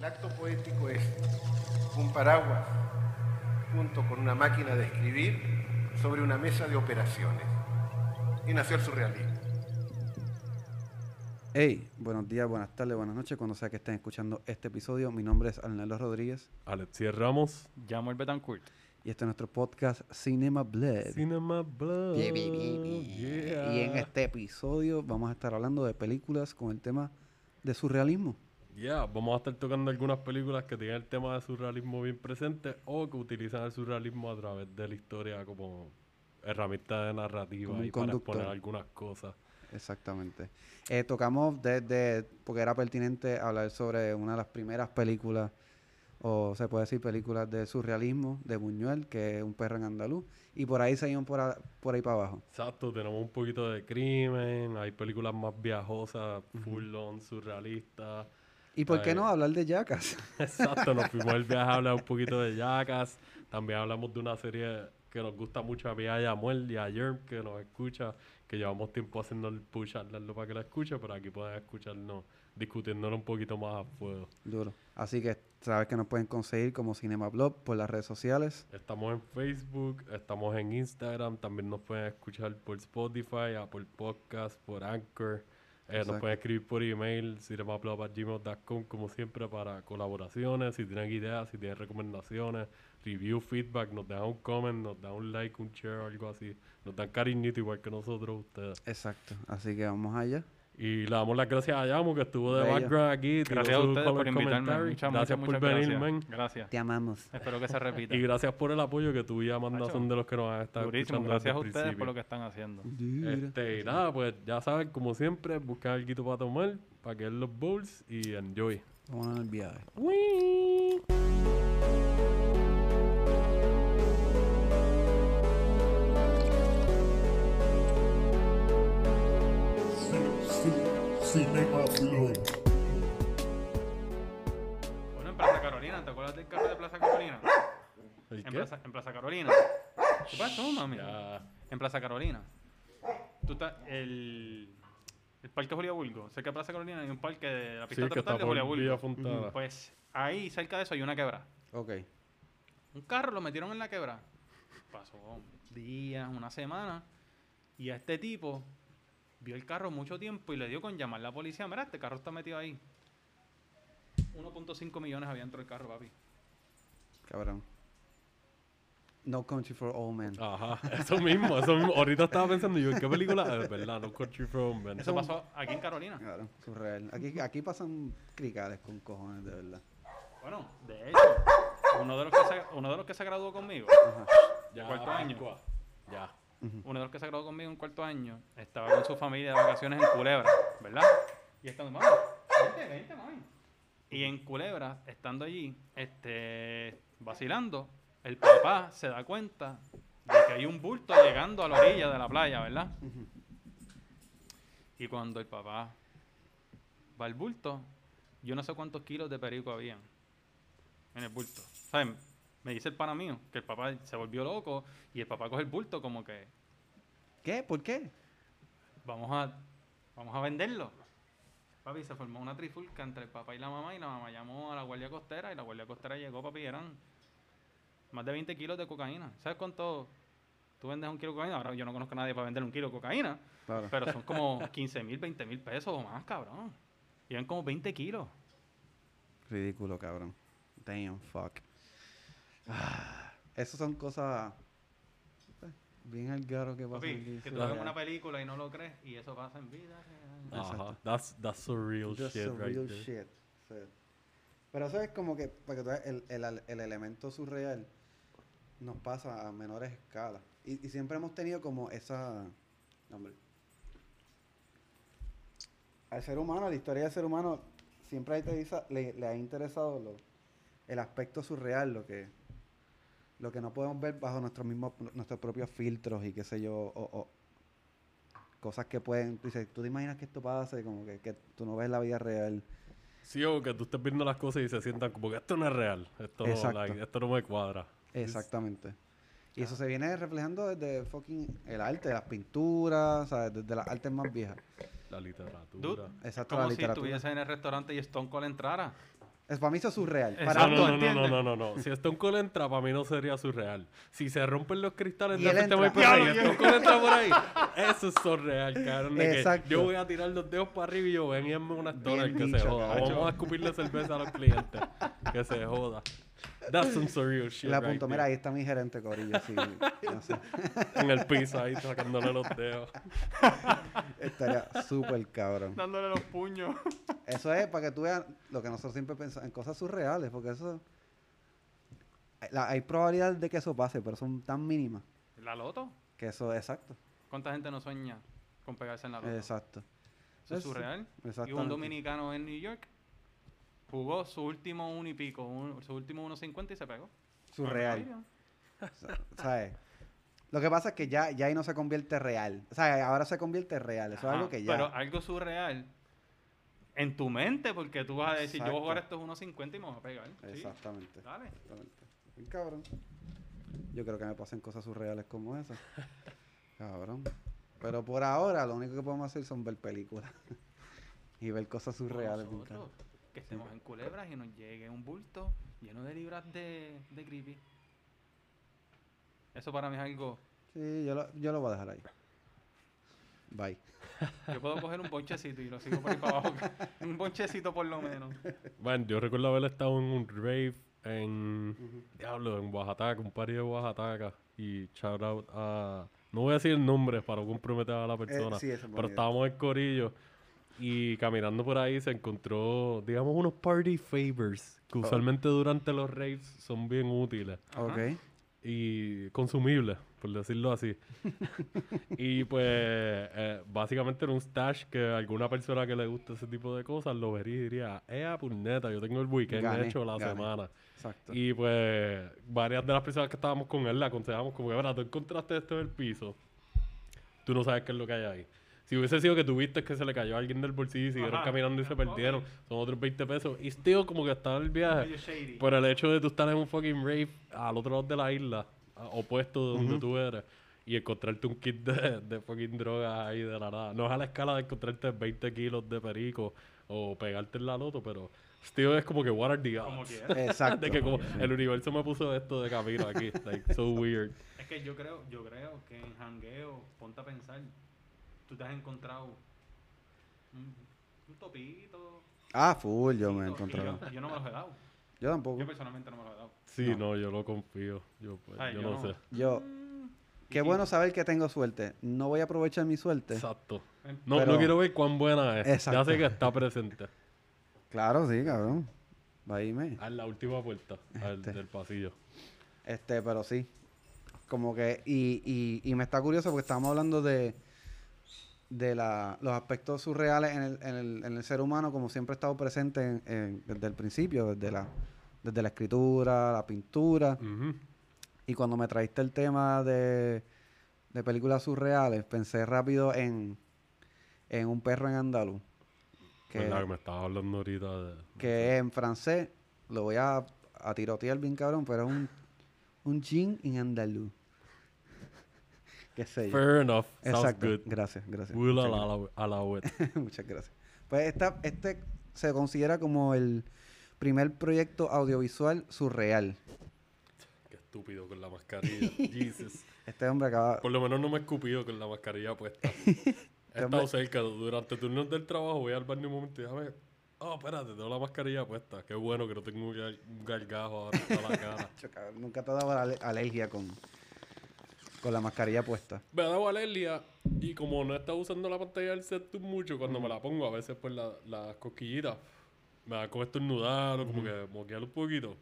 El acto poético es un paraguas junto con una máquina de escribir sobre una mesa de operaciones. Y nació el surrealismo. Hey, buenos días, buenas tardes, buenas noches, cuando sea que estén escuchando este episodio. Mi nombre es Arnaldo Rodríguez Alexis Ramos. Llamo el Betancourt. y este es nuestro podcast Cinema Blood. Cinema Blood. Yeah, baby, baby. Yeah. Y en este episodio vamos a estar hablando de películas con el tema de surrealismo. Yeah, vamos a estar tocando algunas películas que tienen el tema de surrealismo bien presente o que utilizan el surrealismo a través de la historia como herramienta de narrativa Como un y para conductor. exponer algunas cosas. Exactamente. Eh, tocamos desde, porque era pertinente hablar sobre una de las primeras películas, o se puede decir películas de surrealismo, de Buñuel, que es Un perro en andaluz, y por ahí seguimos por, a- por ahí para abajo. Exacto, tenemos un poquito de crimen, hay películas más viajosas, full on, surrealistas. ¿Y por qué no hablar de Jackass? Exacto, nos fuimos el viaje a hablar un poquito de Jackass. También hablamos de una serie que nos gusta mucho a mí, a Yamuel y a Yerm, que nos escucha, que llevamos tiempo haciendo el push hablarlo para que la escuche, pero aquí pueden escucharnos discutiéndolo un poquito más a fuego. Duro. Así que sabes que nos pueden conseguir como Cinema Blog por las redes sociales. Estamos en Facebook, estamos en Instagram, también nos pueden escuchar por Spotify, Apple Podcast, por Anchor. Eh, nos pueden escribir por email, cinemaplo.gmail.com, como siempre, para colaboraciones, si tienen ideas, si tienen recomendaciones, review, feedback, nos dejan un comment, nos dan un like, un share, algo así. Nos dan cariñito igual que nosotros ustedes. Exacto. Así que vamos allá. Y le damos las gracias a Yamu, que estuvo de Bello. background aquí. Gracias a ustedes por invitarme. Muchas, gracias muchas, por muchas venir, gracias. man. Gracias. Te amamos. Espero que se repita. Y gracias por el apoyo que tú y Amanda Macho, son de los que nos han estado Durísimo. escuchando Gracias a ustedes por lo que están haciendo. Este, y nada, pues ya saben, como siempre, buscar algo para tomar, para que los bowls y enjoy. Vamos al viaje. Cinema Blood. Bueno, en Plaza Carolina, ¿te acuerdas del carro de Plaza Carolina? ¿El En qué? Plaza, en Plaza Carolina. ¿Qué pasó, mami? Ya. En Plaza Carolina. Tú estás, el, el Parque Julia Bulgo. Cerca de Plaza Carolina hay un parque de la Sí, pista que total está de Julia Bulgo. Fontana. Pues ahí, cerca de eso, hay una quebra. Ok. Un carro lo metieron en la quebra. Pasó días, una semana. Y a este tipo vio el carro mucho tiempo y le dio con llamar a la policía. Mira, este carro está metido ahí. 1.5 millones había dentro del carro, papi. Cabrón. No Country for All Men. Ajá, eso mismo, eso mismo. Ahorita estaba pensando yo, ¿en qué película? Es verdad, No Country for Old Men. Eso pasó aquí en Carolina. Claro, surreal. Aquí, aquí pasan cricales con cojones, de verdad. Bueno, de hecho, uno de los que se, uno de los que se graduó conmigo, Ajá. Ya, cuarto año. Uno de los que se graduó conmigo en cuarto año, estaba con su familia de vacaciones en Culebra, ¿verdad? Y estando, mami, vente, vente, mami. Y en Culebra, estando allí, este, vacilando, el papá se da cuenta de que hay un bulto llegando a la orilla de la playa, ¿verdad? Y cuando el papá va al bulto, yo no sé cuántos kilos de perico habían en el bulto. ¿Saben? Me dice el pana mío que el papá se volvió loco y el papá coge el bulto como que ¿Qué? ¿Por qué? vamos a, vamos a venderlo. Papi, se formó una trifulca entre el papá y la mamá y la mamá llamó a la guardia costera y la guardia costera llegó, papi, y eran más de 20 kilos de cocaína. ¿Sabes cuánto tú vendes un kilo de cocaína? Ahora yo no conozco a nadie para vender un kilo de cocaína, Claro. pero son como 15 mil, 20 mil pesos o más, cabrón. Y eran como 20 kilos. Ridículo, cabrón. Damn, fuck. Ah, Esas son cosas pues, bien al garo que pasan Papi, que tú ves una película y no lo crees y eso pasa en vida. real. Ajá. Exacto. That's, that's surreal Just shit a right there. shit. Sí. Pero eso es como que, para que tú el, el, el elemento surreal nos pasa a menores escalas. Y, y siempre hemos tenido como esa... hombre. Al ser humano, a la historia del ser humano, siempre le, interesa- le, le ha interesado lo- el aspecto surreal, lo que, lo que no podemos ver bajo nuestros mismos, nuestros propios filtros y qué sé yo, o, o cosas que pueden, tú dices, tú te imaginas que esto pase, como que, que tú no ves la vida real. Sí, o que tú estés viendo las cosas y se sientan como que esto no es real. Esto, like, esto no me cuadra. Exactamente. Y eso se viene reflejando desde fucking el arte, las pinturas, ¿sabes? desde las artes más viejas. La literatura. Dude, Exacto, como la si literatura. estuviese en el restaurante y Stone Cold entrara. Es, para mí eso es surreal. Para No, no, no, no, no, no. Si Stone Cold entra, para mí no sería surreal. Si se rompen los cristales Y de él frente entra. por ahí, Stone Cold entra por ahí, eso es surreal, cabrón. Exacto. yo voy a tirar los dedos para arriba y yo ven y hazme una stoner que dicho, se joda. cabrón. Vamos a escupirle cerveza a los clientes. Que se joda. That's some surreal shit. Le right apunto, there. mira, ahí está mi gerente Corillo. Sí, no sé. En el piso ahí sacándole los dedos. Estaría súper cabrón. Dándole los puños. Eso es para que tú veas lo que nosotros siempre pensamos en cosas surreales, porque eso. la- hay probabilidad de que eso pase, pero son tan mínimas ¿La loto? que eso, exacto. ¿Cuánta gente no sueña con pegarse en la loto? Exacto. Eso es Eso- surreal. Y un dominicano en New York jugó su último uno y pico, un- su último 1.50 y se pegó. Surreal. ¿Sabes? Lo que pasa es que ya, ya ahí no se convierte real. O sea, ahora se convierte real. Eso es algo que ya. Pero algo surreal en tu mente, porque tú vas a decir, yo voy a jugar estos 1.50 y me voy a pegar. Sí, Exactamente. Dale. Exactamente. Bien cabrón. Yo creo que me pasen cosas surreales como esas. Cabrón. Pero por ahora lo único que podemos hacer son ver películas. y ver cosas surreales. bien Nosotros, cabrón. Que estemos en culebras y nos llegue un bulto lleno de libras de, de creepy. Eso para mí es algo... Sí, yo lo, yo lo voy a dejar ahí. Bye. Yo puedo coger un bonchecito y lo sigo por ahí para abajo. un bonchecito por lo menos. Bueno, yo recuerdo haber estado en un rave en. Diablo, en Oaxaca, un party de Oaxaca. Y shout out a. No voy a decir el nombre para no comprometer a la persona. Eh, sí, pero idea. estábamos en Corillo. Y caminando por ahí se encontró, digamos, unos party favors. Que Oh. usualmente durante los raves son bien útiles. Ok. y consumibles, por decirlo así. y pues eh, básicamente era un stash que alguna persona que le gusta ese tipo de cosas lo vería y diría, eh, puñeta, yo tengo el weekend Gané, hecho la gané. semana. Exacto. Y pues varias de las personas que estábamos con él le aconsejamos como que, "Mira, tú encontraste esto en el piso, tú no sabes qué es lo que hay ahí. Si hubiese sido que tuviste que se le cayó a alguien del bolsillo y siguieron Ajá. caminando y se perdieron, son otros 20 pesos. Y still como que estaba en el viaje. Por el hecho de tú estar en un fucking rave al otro lado de la isla, opuesto de donde tú eres, y encontrarte un kit de, de fucking drogas ahí de la nada. No es a la escala de encontrarte 20 kilos de perico o pegarte en la loto, pero still es como que what are the Como odds? Exacto. de que como el universo me puso esto de camino aquí, like so weird. Es que yo creo, yo creo que en jangueo, ponte a pensar, tú te has encontrado un, un topito. Ah, full, yo me he encontrado. Yo, yo no me los he dado. Yo tampoco. Yo personalmente no me los he dado. Sí, no, yo lo confío. Yo, pues, Ay, yo yo no, no. sé. Yo. Qué Y- bueno saber que tengo suerte. No voy a aprovechar mi suerte. Exacto. Ven, No, Pero- no quiero ver cuán buena es. Exacto. Ya sé que está presente. Claro, sí, cabrón. Va a irme. A la última puerta al- Este. del pasillo. Este, pero sí. Como que, y, y, y me está curioso porque estamos hablando de, de la, los aspectos surreales en el, en, el, en el ser humano, como siempre ha estado presente en- desde el principio, desde la, desde la escritura, la pintura. Y cuando me traíste el tema de, de películas surreales, pensé rápido en, en Un perro en andaluz. Que, ¿Verdad que me estaba hablando ahorita de... que en francés, lo voy a, a tirotear bien cabrón, pero es un, un jean en andaluz. Qué sé yo. Fair enough. Sounds Exacto. good. Gracias, gracias. We'll Muchas allow, allow it. gracias. Muchas gracias. Pues esta, este se considera como el primer proyecto audiovisual surreal. Qué estúpido con la mascarilla. Jesus. Este hombre acaba... Por lo menos no me he escupido con la mascarilla puesta. He hombre- estado cerca. Durante turnos del trabajo voy al baño un momento y déjame... Oh, espérate, tengo la mascarilla puesta. Qué bueno que no tengo un, gar- un gargajo ahora en la cara. Nunca te ha dado ale- alergia con, con la mascarilla puesta. Me ha dado alergia y como no he estado usando la pantalla del set mucho, cuando me la pongo, a veces pues la- las cosquillitas me da como estornudar o como que moquear un poquito.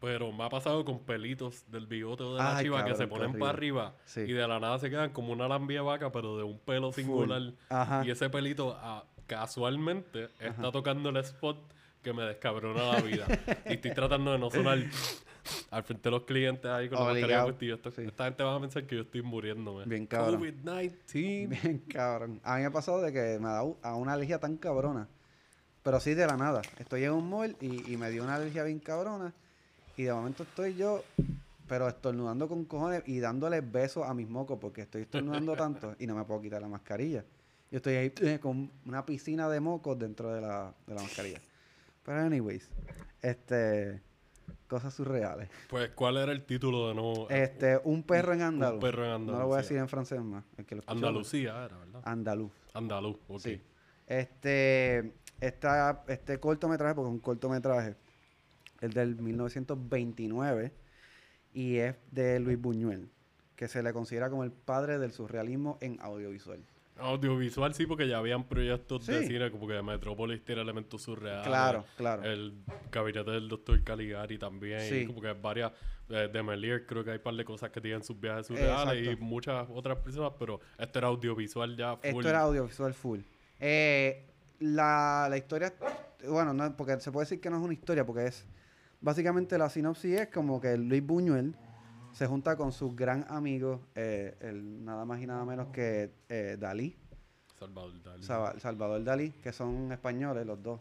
Pero me ha pasado con pelitos del bigote o de la Ay, chiva que cabrón, se qué ponen para arriba Sí. y de la nada se quedan como una lambia de vaca, pero de un pelo singular. Ajá. Y ese pelito ah, casualmente está tocando el spot que me descabrona la vida. y estoy tratando de no sonar al frente de los clientes ahí con la mascarilla puesta Sí. Esta gente va a pensar que yo estoy muriéndome. Bien cabrón. COVID-19. Bien cabrón. A mí me ha pasado de que me ha dado a una alergia tan cabrona. Pero sí de la nada. Estoy en un mall y, y me dio una alergia bien cabrona. Y de momento estoy yo, pero estornudando con cojones y dándole besos a mis mocos porque estoy estornudando tanto y no me puedo quitar la mascarilla. Yo estoy ahí eh, con una piscina de mocos dentro de la, de la mascarilla. Pero anyways, este cosas surreales. Pues, ¿cuál era el título de nuevo? Este, un perro en Un andaluz. perro en No lo voy a decir en francés más. el que lo escuchó, Andalucía era, ¿verdad? Andaluz. Andaluz, ok. Sí. Este, esta, este cortometraje, porque es un cortometraje, el del 1929, y es de Luis Buñuel, que se le considera como el padre del surrealismo en audiovisual. Audiovisual sí, porque ya habían proyectos de cine, como que Metrópolis tiene elementos surreales. Claro, claro. El gabinete del doctor Caligari también. Sí. Como que varias. de Melier creo que hay un par de cosas que tienen sus viajes surreales Exacto. y muchas otras personas, pero este era audiovisual ya full. Esto era audiovisual full. Eh, la, la historia, bueno, no, porque se puede decir que no es una historia, porque es, básicamente la sinopsis es como que Luis Buñuel se junta con sus gran amigos, eh, el, nada más y nada menos que eh, Dalí, Salvador Dalí. Salvador Dalí, que son españoles los dos.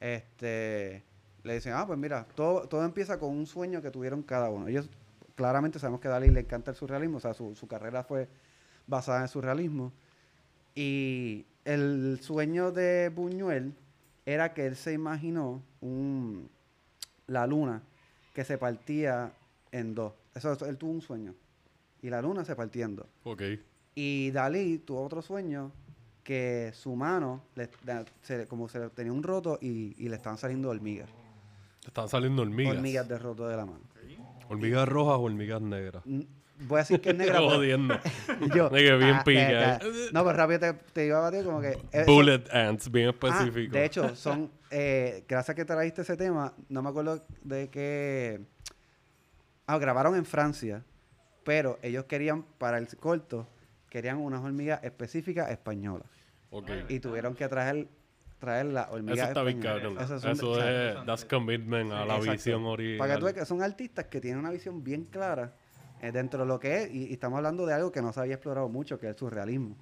Este, le dicen, ah, pues mira, todo, todo empieza con un sueño que tuvieron cada uno. Ellos, claramente sabemos que a Dalí le encanta el surrealismo, o sea, su, su carrera fue basada en el surrealismo. Y el sueño de Buñuel era que él se imaginó un, la luna que se partía en dos. Eso, eso, él tuvo un sueño. Y la luna se partía en dos. Ok. Y Dalí tuvo otro sueño que su mano, le- da- se- como se le tenía un roto y, y le estaban saliendo hormigas. Te están saliendo hormigas. Hormigas de roto de la mano. ¿Hormigas rojas o hormigas negras? Voy a decir que es negra. pero- Jodiendo. y yo, Nigga, bien ah, pique. eh, eh, No, pero rápido te, te iba a batir como que... eh, Bullet ants, bien Ah, específico. de hecho, son. eh, gracias que trajiste ese tema, no me acuerdo de qué. Ah, grabaron en Francia, pero ellos querían, para el corto, querían unas hormigas específicas españolas. Ok. Y tuvieron que traer, traer las hormigas Eso está bien cabrón. Eso, es, that's commitment a la Exacto. visión original. Para que tú veas que son artistas que tienen una visión bien clara eh, dentro de lo que es, y, y estamos hablando de algo que no se había explorado mucho, que es el surrealismo.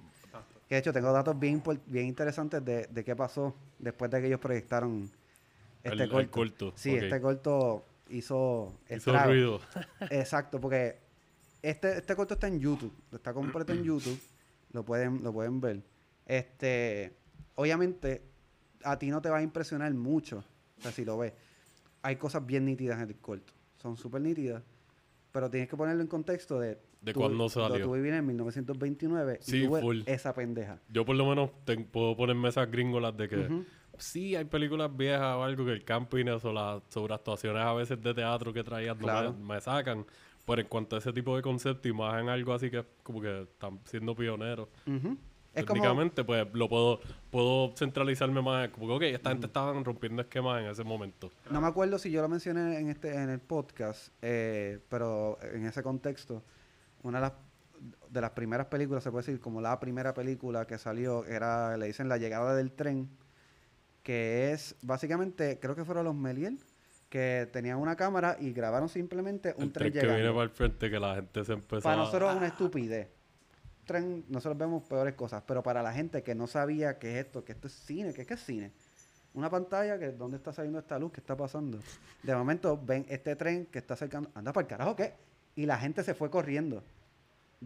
Que de hecho tengo datos bien, bien interesantes de, de qué pasó después de que ellos proyectaron El- este el corto. corto, Sí, este corto hizo, Hizo estragos. ruido. Exacto, porque este, este corto está en YouTube, está completo en YouTube, lo pueden, lo pueden ver. Este, obviamente, a ti no te va a impresionar mucho, o sea, si lo ves. Hay cosas bien nítidas en el corto, son súper nítidas, pero tienes que ponerlo en contexto de... De cuándo cuando salió. Tú vivir en 1929 Sí, y full. esa pendeja. Yo por lo menos te- puedo ponerme esas gringolas de que. Sí hay películas viejas o algo que el camping o las sobreactuaciones a veces de teatro que no Claro. me, me sacan. Pero en cuanto a ese tipo de concepto y más en algo así que como que están siendo pioneros. Es como... Técnicamente, pues lo puedo, puedo centralizarme más. Como que, ok, esta gente estaban rompiendo esquemas en ese momento. No me acuerdo si yo lo mencioné en este en el podcast, eh, pero en ese contexto, una de las, de las primeras películas, se puede decir, como la primera película que salió, era, le dicen La llegada del tren, que es básicamente, creo que fueron los Meliel, que tenían una cámara y grabaron simplemente un el tren tren que viene para el frente, que la gente se empezó Para nosotros es una estupidez. Tren, nosotros vemos peores cosas, pero para la gente que no sabía qué es esto, que esto es cine, que es que es cine. Una pantalla que dónde está saliendo esta luz, qué está pasando. De momento ven este tren que está acercando, anda para el carajo, ¿qué? Y la gente se fue corriendo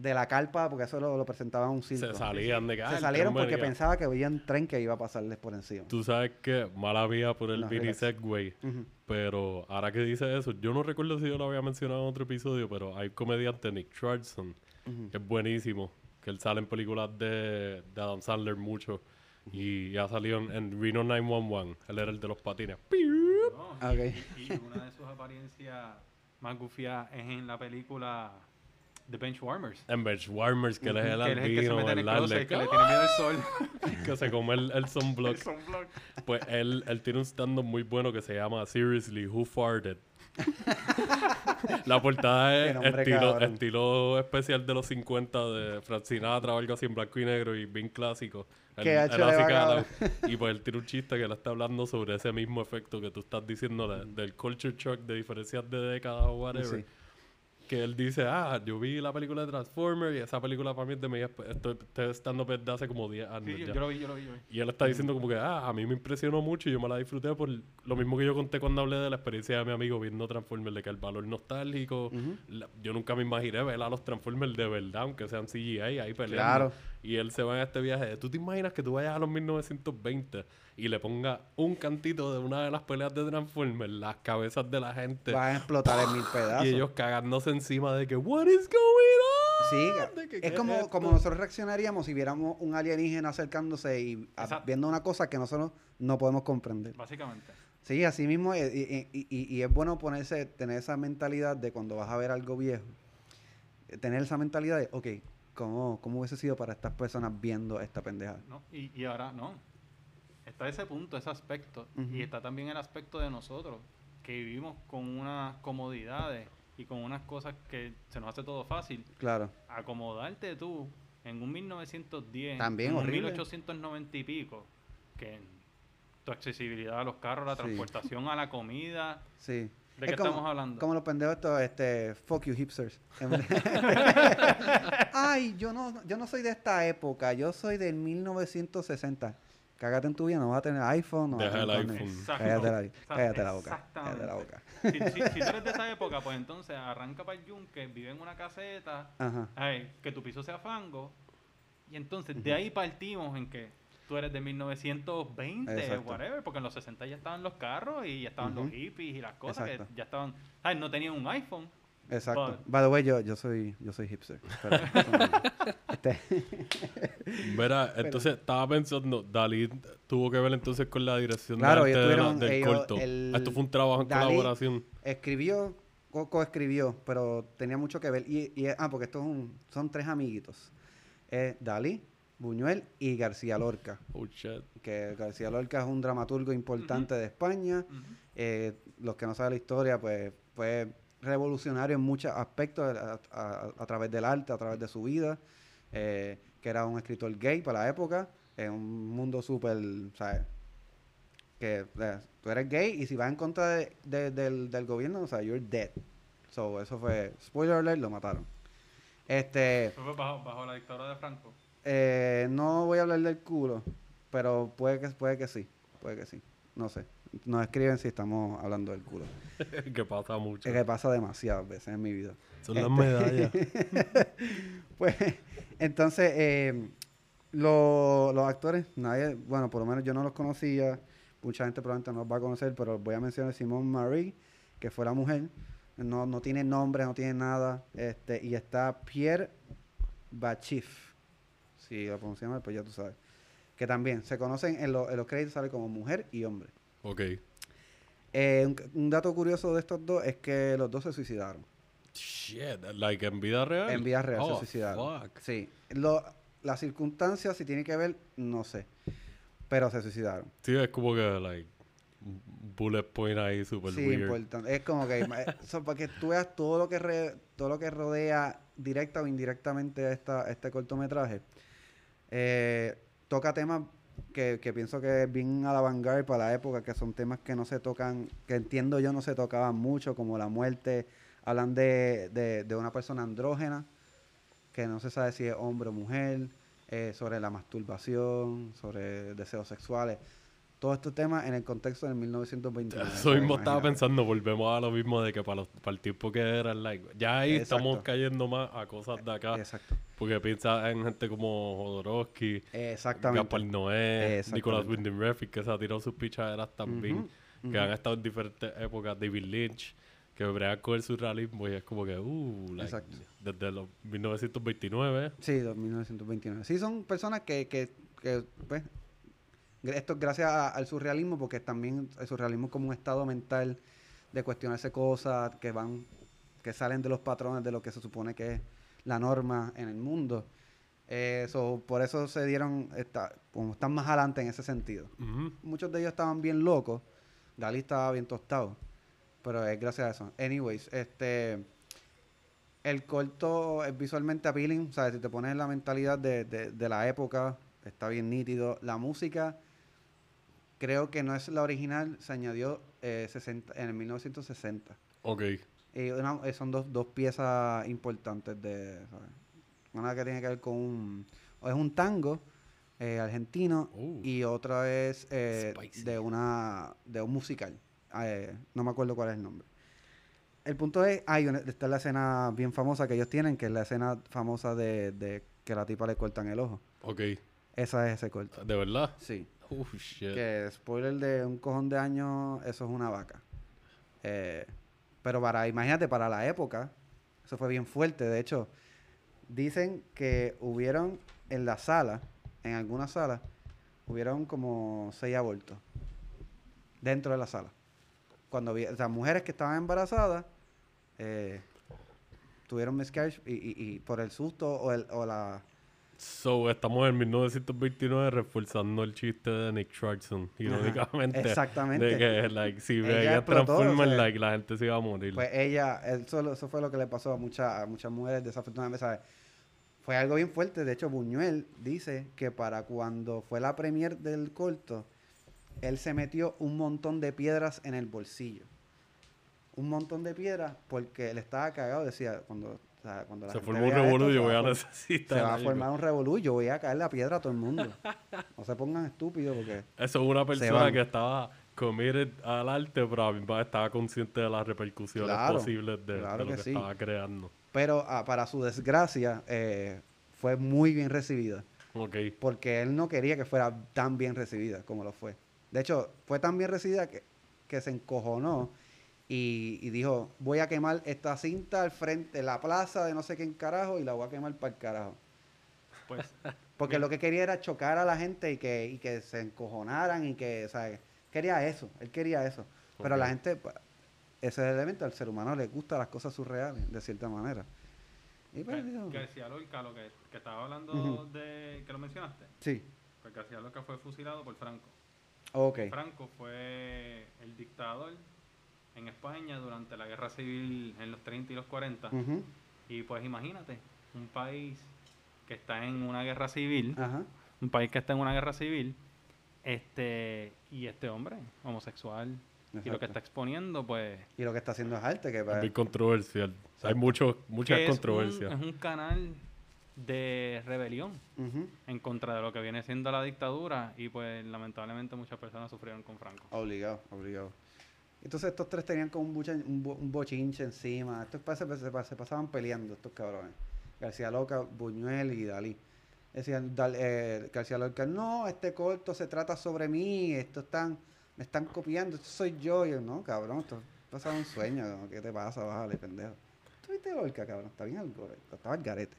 de la carpa, porque eso lo, lo presentaban en un circo. se salían de ah, Se salieron porque venía. pensaba que había un tren que iba a pasarles por encima. Tú sabes que, mala mía por el No, mini pero ahora que dice eso, yo no recuerdo si yo lo había mencionado en otro episodio, pero hay comediante, Nick Charlson, que es buenísimo, que él sale en películas de, de Adam Sandler mucho, y ya salió en, en Reno 911, él era el de los patines. No, ok. y, y una de sus apariencias más gufiadas es en la película The Benchwarmers. En Benchwarmers, que él es el que él es el que se albino, mete en el closet, Le- que le tiene miedo al sol. que se come el, el sunblock. Sunblock. Pues él, él tiene un stand-up muy bueno que se llama Seriously, Who Farted? La portada es estilo, estilo especial de los 50 de Frank Sinatra o algo así en blanco y negro y bien clásico. Le va, cada- cabrón. y pues él tiene un chiste que él está hablando sobre ese mismo efecto que tú estás diciendo de- del culture shock de diferencias de décadas o whatever. Sí. Que él dice, ah, yo vi la película de Transformers y esa película para mí es de mi... Estoy, estoy estando desde hace como 10 años Sí, yo, ya. yo lo vi, yo lo vi. Yo lo vi. Y él está diciendo como que, ah, a mí me impresionó mucho y yo me la disfruté por lo mismo que yo conté cuando hablé de la experiencia de mi amigo viendo Transformers, de que el valor nostálgico, la- yo nunca me imaginé ver a los Transformers de verdad, aunque sean CGI ahí peleando. Claro. Y él se va en este viaje. ¿Tú te imaginas que tú vayas a los 1920 y le pongas un cantito de una de las peleas de Transformers, las cabezas de la gente, Van a explotar en mil pedazos. y ellos cagándose encima de que, ¿What is going on? Sí, que, es ¿qué como, como nosotros reaccionaríamos si viéramos un alienígena acercándose y a- viendo una cosa que nosotros no podemos comprender. Básicamente. Sí, así mismo, eh, y, y- y- y es bueno ponerse, tener esa mentalidad de cuando vas a ver algo viejo, eh, tener esa mentalidad de, ok, ¿cómo, cómo hubiese sido para estas personas viendo esta pendeja? ¿no? Y, y ahora no. Está ese punto, ese aspecto. Y está también el aspecto de nosotros, que vivimos con unas comodidades y con unas cosas que se nos hace todo fácil. Claro, Acomodarte tú en un 1910, También en un horrible. 1890 y pico, que tu accesibilidad a los carros, la Sí. transportación a la comida. sí. ¿De Es qué como- estamos hablando? Como los pendejos estos, este, fuck you hipsters. Ay, yo no, yo no soy de esta época, yo soy del 1960. Cágate en tu vida, no vas a tener iPhone, no vas a Deja tener el iPhone. Exacto. Cállate la, Exacto. cállate la boca. Cállate la boca. Si, si- si tú eres de esa época, pues entonces arranca para el yunque, vive en una caseta, Ajá. ay, que tu piso sea fango, y entonces de ahí partimos en que tú eres de 1920, Exacto. whatever, porque en los 60 ya estaban los carros y ya estaban los hippies y las cosas Exacto. que ya estaban, ay, no tenían un iPhone. Exacto. But- By the way, yo, yo soy, yo soy hipster. pero no- este, entonces estaba pensando, Dalí tuvo que ver entonces con la dirección Claro, de arte de la- del ellos- corto. el- Esto fue un trabajo en Dalí- colaboración. escribió, co- coescribió, pero tenía mucho que ver. Y, y- ah, porque estos son, son tres amiguitos. Es Dalí, Buñuel y García Lorca. Oh, shit. Que García Lorca es un dramaturgo importante de España. Eh, los que no saben la historia, pues fue revolucionario en muchos aspectos a, a- a través del arte, a través de su vida, eh, que era un escritor gay para la época, en un mundo súper, ¿sabes? Que eh, tú eres gay y si vas en contra de- de- del, del gobierno, o sea, you're dead. So, eso fue, spoiler alert, lo mataron. Este, Fue bajo, bajo la dictadura de Franco. Eh, no voy a hablar del culo, pero puede que, puede que sí, puede que sí, no sé. Nos escriben si estamos hablando del culo. que pasa mucho. Es que pasa demasiadas veces en mi vida. Son las Este- medallas. Pues, entonces, eh, lo- los actores, nadie, bueno, por lo menos yo no los conocía, mucha gente probablemente no los va a conocer, pero voy a mencionar a Simone Marie, que fue la mujer, no, no tiene nombre, no tiene nada, este, y está Pierre Bachif, si lo pronunciamos mal, pues ya tú sabes, que también se conocen en, lo- en los créditos, sale como mujer y hombre. ok. Eh, un, un dato curioso de estos dos es que los dos se suicidaron. Shit, like en vida real. En vida real se Oh, suicidaron. fuck. Sí. Lo, las circunstancias, si tiene que ver, no sé. Pero se suicidaron. Sí, es como que, like, bullet point ahí super sí, weird. importante. Es como que, eh, so, para que tú veas todo lo que re- todo lo que rodea directa o indirectamente a esta, a este cortometraje. Eh, toca temas que, que pienso que es bien a la vanguardia para la época, que son temas que no se tocan, que entiendo yo no se tocaban mucho, como la muerte. Hablan de, de, de una persona andrógena, que no se sabe si es hombre o mujer, eh, sobre la masturbación, sobre deseos sexuales. Todos estos temas en el contexto del 1929. Eso mismo estaba pensando, volvemos a lo mismo de que para, los, para el tiempo que era, like, ya ahí estamos cayendo más a cosas de acá. Exacto. Porque piensa en gente como Jodorowsky, Exactamente. Gaspar Noé. Nicolas Winding Refn, que se ha tirado sus pichaderas también, que han estado en diferentes épocas, David Lynch, que brega con el surrealismo y es como que, uh, like, desde los 1929. Sí, de 1929. Sí, son personas que, que, que, pues, esto es gracias a- al surrealismo, porque también el surrealismo es como un estado mental de cuestionarse cosas que van, que salen de los patrones de lo que se supone que es la norma en el mundo. Eh, so, por eso se dieron, esta, como están más adelante en ese sentido. Muchos de ellos estaban bien locos. Dalí estaba bien tostado. Pero es gracias a eso. Anyways, este. El corto es visualmente appealing. O sea, si te pones en la mentalidad de, de- de la época, está bien nítido. La música, creo que no es la original. Se añadió eh, 60 en el 1960. Ok. Y una- eh, son dos, dos piezas importantes de. ¿sabes? Una que tiene que ver con un. es un tango eh, argentino Uh. y otra es eh, de una de un musical. Eh, no me acuerdo cuál es el nombre. El punto es, hay una, está la escena bien famosa que ellos tienen, que es la escena famosa de, de que la tipa le cortan el ojo. Ok. Esa es ese corto. ¿De verdad? Sí. Oh, shit. Que spoiler de un cojón de años, eso es una vaca. Eh, pero para, imagínate, para la época, eso fue bien fuerte. De hecho, dicen que hubieron en la sala, en algunas salas, hubieron como seis abortos dentro de la sala. Cuando vi, o mujeres que estaban embarazadas eh, tuvieron miscarriage y, y- y por el susto o, el, o la... So, estamos en 1929 reforzando el chiste de Nick Clarkson, irónicamente. Exactamente. De que, like, si Ella Transformers, o sea, like, la gente se iba a morir. Pues ella, eso, fue lo que le pasó a, muchas a muchas mujeres desafortunadamente, ¿sabes? Fue algo bien fuerte. De hecho, Buñuel dice que para cuando fue la premier del corto, él se metió un montón de piedras en el bolsillo. Un montón de piedras porque él estaba cagado. Decía, cuando, o sea, cuando la se gente formó un revolú, yo voy a necesitar Se va a formar un revolú yo voy a caer la piedra a todo el mundo. No se pongan estúpidos porque... Eso es una persona que estaba committed al arte, pero estaba consciente de las repercusiones Claro, posibles de, lo que que, sí. estaba creando. Pero ah, para su desgracia, eh, fue muy bien recibida. Porque él no quería que fuera tan bien recibida como lo fue. De hecho, fue tan bien recibida que, que se encojonó y, y dijo, voy a quemar esta cinta al frente de la plaza de no sé quién carajo y la voy a quemar para el carajo. Pues, Porque lo que quería era chocar a la gente y que, y que se encojonaran y que, o sea, quería eso, él quería eso. Pero a la gente, pa- ese elemento al ser humano le gusta las cosas surreales, de cierta manera. Y pues, dijo, García Lorca, lo que, que estaba hablando de, que lo mencionaste, sí, pues García Lorca fue fusilado por Franco. ok. Franco fue el dictador en España durante la guerra civil en los 30 y los 40. Ujú, Y pues imagínate, un país que está en una guerra civil, un país que está en una guerra civil, este y este hombre homosexual y lo que está exponiendo, pues Y lo que está haciendo es arte, que Es pa- muy controversial. Hay mucho, muchas que es un- controversias. Es un, canal de rebelión en contra de lo que viene siendo la dictadura y pues lamentablemente muchas personas sufrieron con Franco. Obligado, obligado. Entonces estos tres tenían como un, bucha- un, bo- un bochinche encima. Estos se, se pa- se pasaban peleando, estos cabrones. García Loca, Buñuel y Dalí. Decían, Dal- eh, García Lorca, no, este corto se trata sobre mí, esto están, me están copiando, esto soy yo. Y yo, no, cabrón, esto pasaba un sueño, ¿no? ¿qué te pasa? Bájale, pendejo. ¿Tú viste Lorca, cabrón? Está bien al estaba al garete.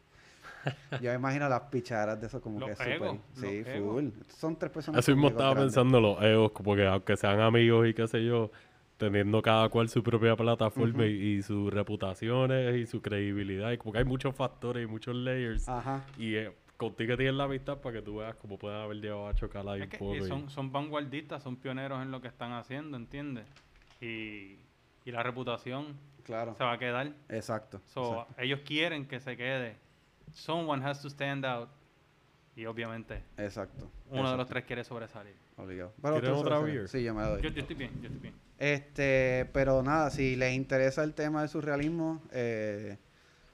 Yo me imagino las picharas de eso como Los que súper. egos, Sí, los egos. full. Son tres personas. Eso mismo estaba grandes. pensando los egos, como que aunque sean amigos y qué sé yo, teniendo cada cual su propia plataforma y, y sus reputaciones y su credibilidad, y como que hay muchos factores y muchos layers. Ajá. Y eh, contigo tienes la amistad para que tú veas cómo pueden haber llegado a chocar ahí Es un que, poco. y- son, son vanguardistas, son pioneros en lo que están haciendo, ¿entiendes? Y, y la reputación Claro. se va a quedar. Exacto. So, exacto. ellos quieren que se quede. Someone has to stand out. Y obviamente, exacto, uno de los tres quiere sobresalir. Obligado. ¿Quieres otra beer? Sí, yo me la doy. Yo, yo estoy bien, yo estoy bien. Este, pero nada, si les interesa el tema del surrealismo, eh,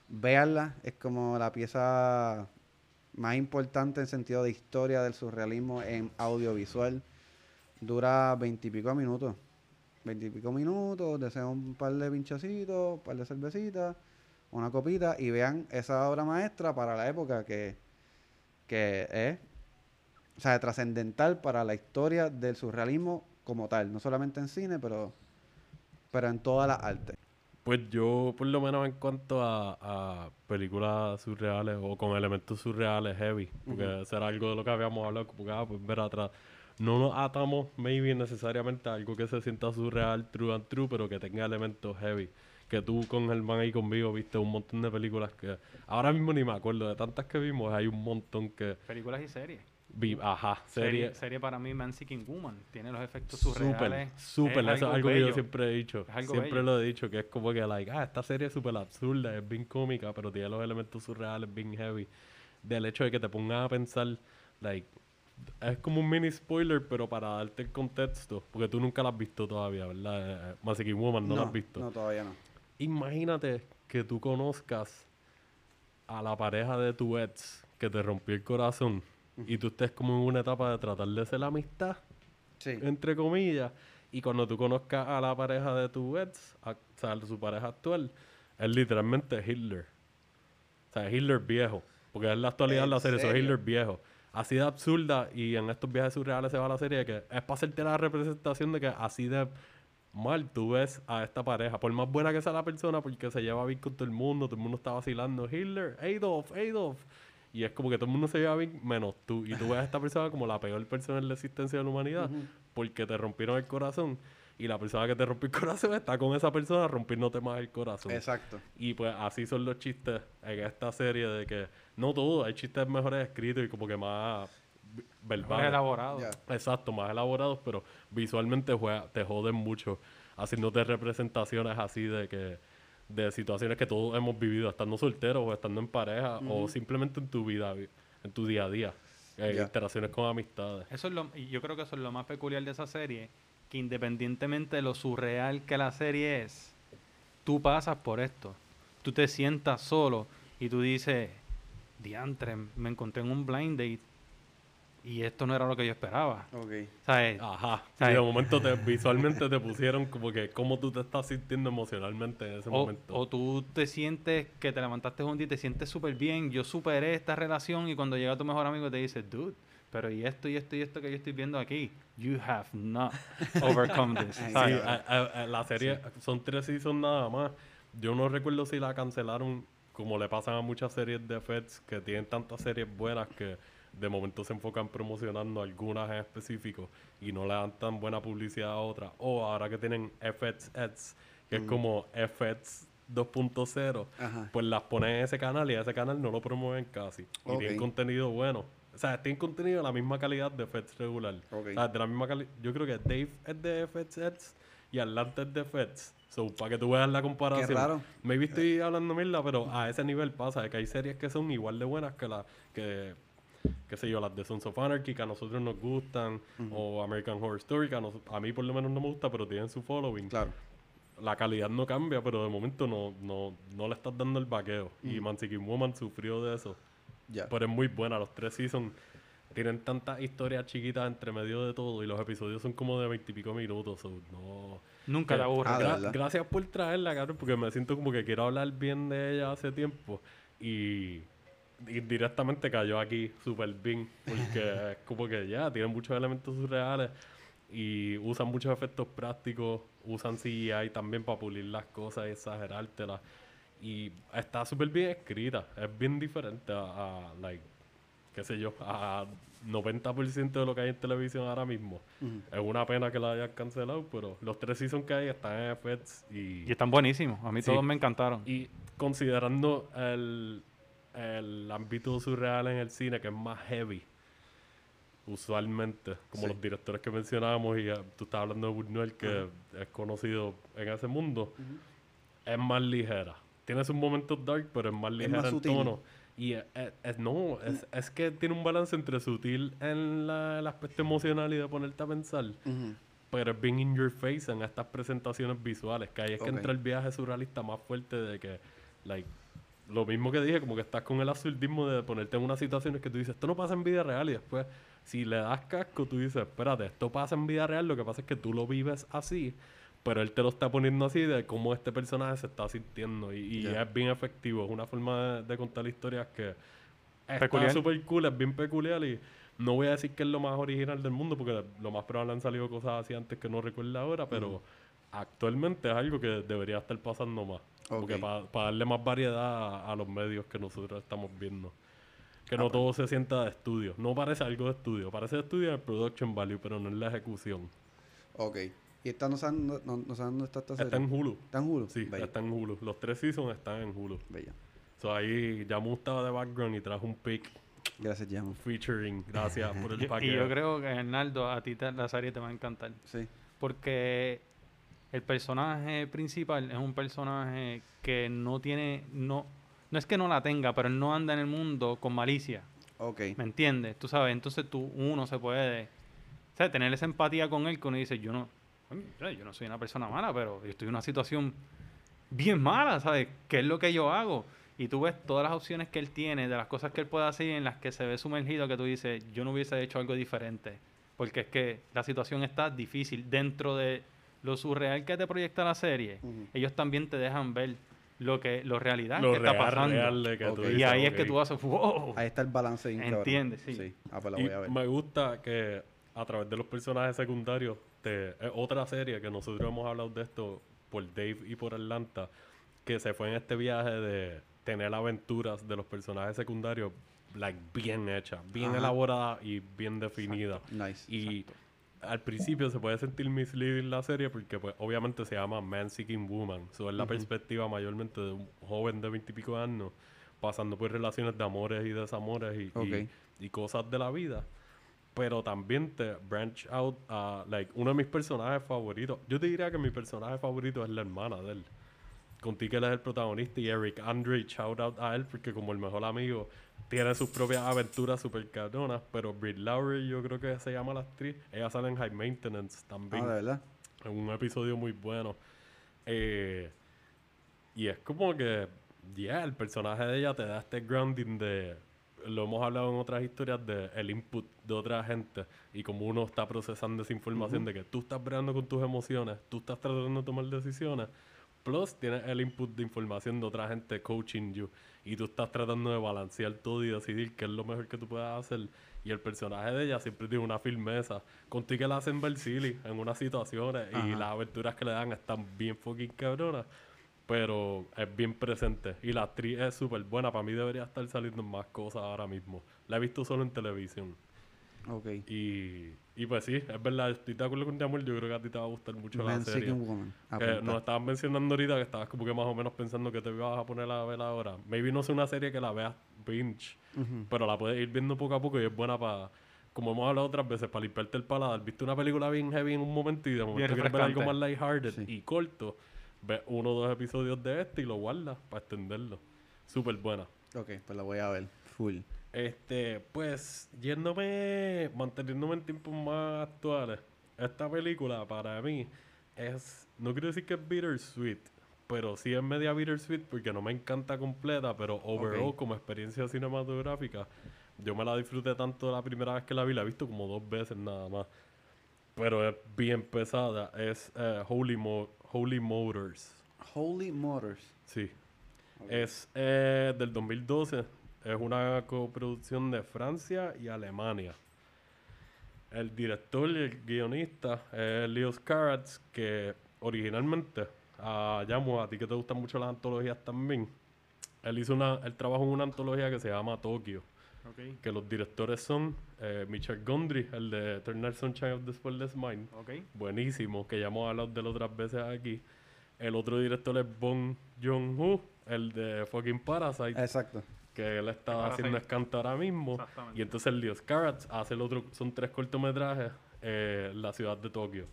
véanla. Es como la pieza más importante en sentido de historia del surrealismo en audiovisual. Dura veintipico minutos. Veintipico minutos, deseen un par de pinchacitos, un par de cervecitas, una copita y vean esa obra maestra para la época que, que es o sea, trascendental para la historia del surrealismo como tal, no solamente en cine, pero, pero en todas las artes. Pues yo, por lo menos en cuanto a, a películas surreales o con elementos surreales heavy, porque será algo de lo que habíamos hablado, como que, ah, pues ver atrás. No nos atamos, maybe, necesariamente a algo que se sienta surreal, true and true, pero que tenga elementos heavy. Que tú con Germán y conmigo viste un montón de películas que ahora mismo ni me acuerdo de tantas que vimos, hay un montón que Películas y series. Ajá, Serie, serie. serie para mí, Man Seeking Woman. Tiene los efectos Súper, surreales. súper, eso es algo que yo siempre he dicho. Es algo Siempre bello. lo he dicho, que es como que, like, ah, esta serie es súper absurda, es bien cómica, pero tiene los elementos surreales bien heavy. Del hecho de que te pongas a pensar, like, es como un mini spoiler, pero para darte el contexto, porque tú nunca la has visto todavía, ¿verdad? Eh, Massive Woman no, la has visto. No, todavía no. Imagínate que tú conozcas a la pareja de tu ex que te rompió el corazón y tú estés como en una etapa de tratar de ser la amistad Sí. entre comillas, y cuando tú conozcas a la pareja de tu ex, a- o sea, su pareja actual, es literalmente Hitler. O sea, es Hitler viejo. Porque es la actualidad ¿En la serie, eso es? Hitler viejo. así de absurda y en estos viajes surreales se va la serie que es para hacerte la representación de que así de mal tú ves a esta pareja. Por más buena que sea la persona, porque se lleva bien con todo el mundo, todo el mundo está vacilando, Hitler, Adolf, Adolf. Y es como que todo el mundo se lleva bien menos tú. Y tú ves a esta persona como la peor persona en la existencia de la humanidad porque te rompieron el corazón. Y la persona que te rompió el corazón está con esa persona rompiéndote más el corazón. Exacto. Y pues así son los chistes en esta serie de que no todo, hay chistes mejores escritos y como que más Más verbales. elaborado. Ya. Exacto, más elaborados, pero visualmente juega- te joden mucho haciéndote representaciones así de que de situaciones que todos hemos vivido estando solteros o estando en pareja o simplemente en tu vida, vi- en tu día a día, eh, interacciones con amistades. Eso es lo, y yo creo que eso es lo más peculiar de esa serie, que independientemente de lo surreal que la serie es, tú pasas por esto. Tú te sientas solo y tú dices, diantre, me encontré en un blind date y esto no era lo que yo esperaba. Ok. ¿Sabes? Ajá. Y de momento te, visualmente te pusieron como que cómo tú te estás sintiendo emocionalmente en ese O, momento. o tú te sientes que te levantaste un día y te sientes súper bien. Yo superé esta relación y cuando llega tu mejor amigo te dice, dude, pero y esto y esto y esto que yo estoy viendo aquí, you have not overcome this. Sí, Sí, ¿sabes? a- a- a la serie son tres seasons nada más. Yo no recuerdo si la cancelaron como le pasan a muchas series de Feds que tienen tantas series buenas que de momento se enfocan promocionando algunas en específico y no le dan tan buena publicidad a otras. O ahora que tienen FX Ads, que es como FX 2.0, Ajá. pues las ponen en ese canal y a ese canal no lo promueven casi. Y tienen contenido bueno. O sea, tienen contenido de la misma calidad de regular. Ok. O sea, de la misma calidad. Yo creo que Dave es de Ads y Atlanta es de FEDS. So, para que tú veas la comparación. Qué raro. Maybe estoy hablando mierda, pero a ese nivel pasa de que hay series que son igual de buenas que las que qué sé yo, las de Sons of Anarchy que a nosotros nos gustan o American Horror Story que a, nos- a mí por lo menos no me gusta, pero tienen su following Claro. la calidad no cambia, pero de momento no, no, no le estás dando el vaqueo. Y Manseeking Woman sufrió de eso. Ya. Pero es muy buena. Los tres seasons tienen tantas historias chiquitas entre medio de todo y los episodios son como de veintipico minutos. so, no. Nunca aburres. Ah, de Gra- verdad. gracias por traerla, cabrón, porque me siento como que quiero hablar bien de ella hace tiempo. Y indirectamente cayó aquí súper bien, porque es como que ya, tienen muchos elementos surreales y usan muchos efectos prácticos, usan CGI también para pulir las cosas y exagerártelas. Y está súper bien escrita, es bien diferente a, a, like, qué sé yo, a 90% de lo que hay en televisión ahora mismo. Es una pena que la hayan cancelado, pero los tres seasons que hay están en FX y, Y están buenísimos. A mí Sí. todos me encantaron. y considerando el, el ámbito surreal en el cine, que es más heavy, usualmente, como Sí. los directores que mencionábamos, y eh, tú estás hablando de Buñuel, que es conocido en ese mundo, es más ligera. Tiene sus momentos dark, pero es más ligera más en sutil. tono. Y es, es- es- no, es, es que tiene un balance entre sutil en la- el aspecto emocional y de ponerte a pensar, Ujú. pero es bien in your face en estas presentaciones visuales, que ahí es que Ok. entra el viaje surrealista más fuerte de que, like, lo mismo que dije, como que estás con el absurdismo de ponerte en unas situaciones que tú dices, esto no pasa en vida real y después, si le das casco, tú dices, espérate, esto pasa en vida real, lo que pasa es que tú lo vives así, pero él te lo está poniendo así de cómo este personaje se está sintiendo y, es bien efectivo, es una forma de, de contar historias que está Peculiar. súper cool, es bien peculiar y no voy a decir que es lo más original del mundo porque lo más probable han salido cosas así antes que no recuerdo ahora, pero actualmente es algo que debería estar pasando más. Porque para darle más variedad a, a los medios que nosotros estamos viendo. Que no todo se sienta de estudio. No parece algo de estudio. Parece de estudio en el production value, pero no en la ejecución. Ok. ¿Y esta no saben, no, no, saben dónde está esta serie? Está en Hulu. ¿Está en Hulu? Sí, Bella. está en Hulu. Los tres seasons están en Hulu. Bella. So ahí Yamu estaba de background y trajo un pick Gracias, Jan. featuring. Gracias por el Yo- y paquete. yo creo que, Hernaldo, a ti te- la serie te va a encantar. Sí. Porque el personaje principal es un personaje que no tiene, no, no es que no la tenga, pero él no anda en el mundo con malicia. Ok. ¿Me entiendes? Tú sabes, entonces tú, uno se puede, o sea, tener esa empatía con él que uno dice, yo no, yo no soy una persona mala, pero yo estoy en una situación bien mala, ¿sabes? ¿Qué es lo que yo hago? Y tú ves todas las opciones que él tiene, de las cosas que él puede hacer y en las que se ve sumergido, que tú dices, yo no hubiese hecho algo diferente. Porque es que la situación está difícil. Dentro de lo surreal que te proyecta la serie, Ujú. ellos también te dejan ver lo que lo realidad Lo que está real, pasando. real de que tú Ok. dices, y ahí es ok. que tú haces, wow. Ahí está el balance. Entiendes, sí. Ah, pues la Y voy a ver. me gusta que a través de los personajes secundarios, te, es otra serie que nosotros hemos hablado de esto por Dave y por Atlanta, que se fue en este viaje de tener aventuras de los personajes secundarios like, bien hechas, bien Ajá. elaboradas y bien definidas. Nice. Y al principio se puede sentir misleading la serie porque pues obviamente se llama Man Seeking Woman. Eso es la perspectiva mayormente de un joven de veintipico años pasando por relaciones de amores y desamores y, y- Ok. y cosas de la vida. Pero también te branch out a, like, uno de mis personajes favoritos. Yo te diría que mi personaje favorito es la hermana de él. Contigo él es el protagonista y Eric Andre, shout out a él porque como el mejor amigo tiene sus propias aventuras super cabronas, pero Brit Lowry yo creo que se llama la actriz, ella sale en High Maintenance Ah, también, de verdad. en un episodio muy bueno. Eh, y es como que, yeah, el personaje de ella te da este grounding de, lo hemos hablado en otras historias, de el input de otra gente y como uno está procesando esa información de que tú estás breando con tus emociones, tú estás tratando de tomar decisiones, plus tienes el input de información de otra gente coaching you y tú estás tratando de balancear todo y decidir qué es lo mejor que tú puedas hacer. Y el personaje de ella siempre tiene una firmeza. Contigo que la hacen ver silly en unas situaciones y Ajá. las aventuras que le dan están bien fucking cabronas. Pero es bien presente. Y la actriz es súper buena. Para mí debería estar saliendo en más cosas ahora mismo. La he visto solo en televisión. Ok. Y, y pues sí, es verdad. Estoy de acuerdo con Yamuel. Yo creo que a ti te va a gustar mucho la serie. Seeking Woman. Que Apunta. nos estabas mencionando ahorita que estabas como que más o menos pensando que te ibas a poner a ver ahora. Maybe no es una serie que la veas binge, Ujú. pero la puedes ir viendo poco a poco y es buena para, como hemos hablado otras veces, para limpiarte el paladar. Viste una película bien heavy en un momento y de momento quieres ver algo más lighthearted Sí. y corto. Ves uno o dos episodios de este y lo guardas para extenderlo. Súper buena. Ok, pues la voy a ver. Full. Este, pues, yéndome, manteniéndome en tiempos más actuales, esta película para mí es, no quiero decir que es bittersweet, pero sí es media bittersweet porque no me encanta completa, pero overall como experiencia cinematográfica, yo me la disfruté tanto la primera vez que la vi, la he visto como dos veces nada más. Pero es bien pesada, es eh, Holy, Mo- Holy Motors. Holy Motors. Sí. Es eh, del 2012. Es una coproducción de Francia y Alemania. El director y el guionista es Leo Scarats, que originalmente, a Yamu, a ti que te gustan mucho las antologías también, él hizo una, él trabajó en una antología que se llama Tokio, Ok, que los directores son eh, Michel Gondry, el de Eternal Sunshine of the Spotless Mind, ok. buenísimo, que ya hemos hablado de él otras veces aquí. El otro director es Bong Joon-ho, el de fucking Parasite, Exacto. Que él está Parasite. haciendo escanto ahora mismo. Exactamente. Y entonces Leo Carats hace el otro, son tres cortometrajes eh, en la ciudad de Tokio.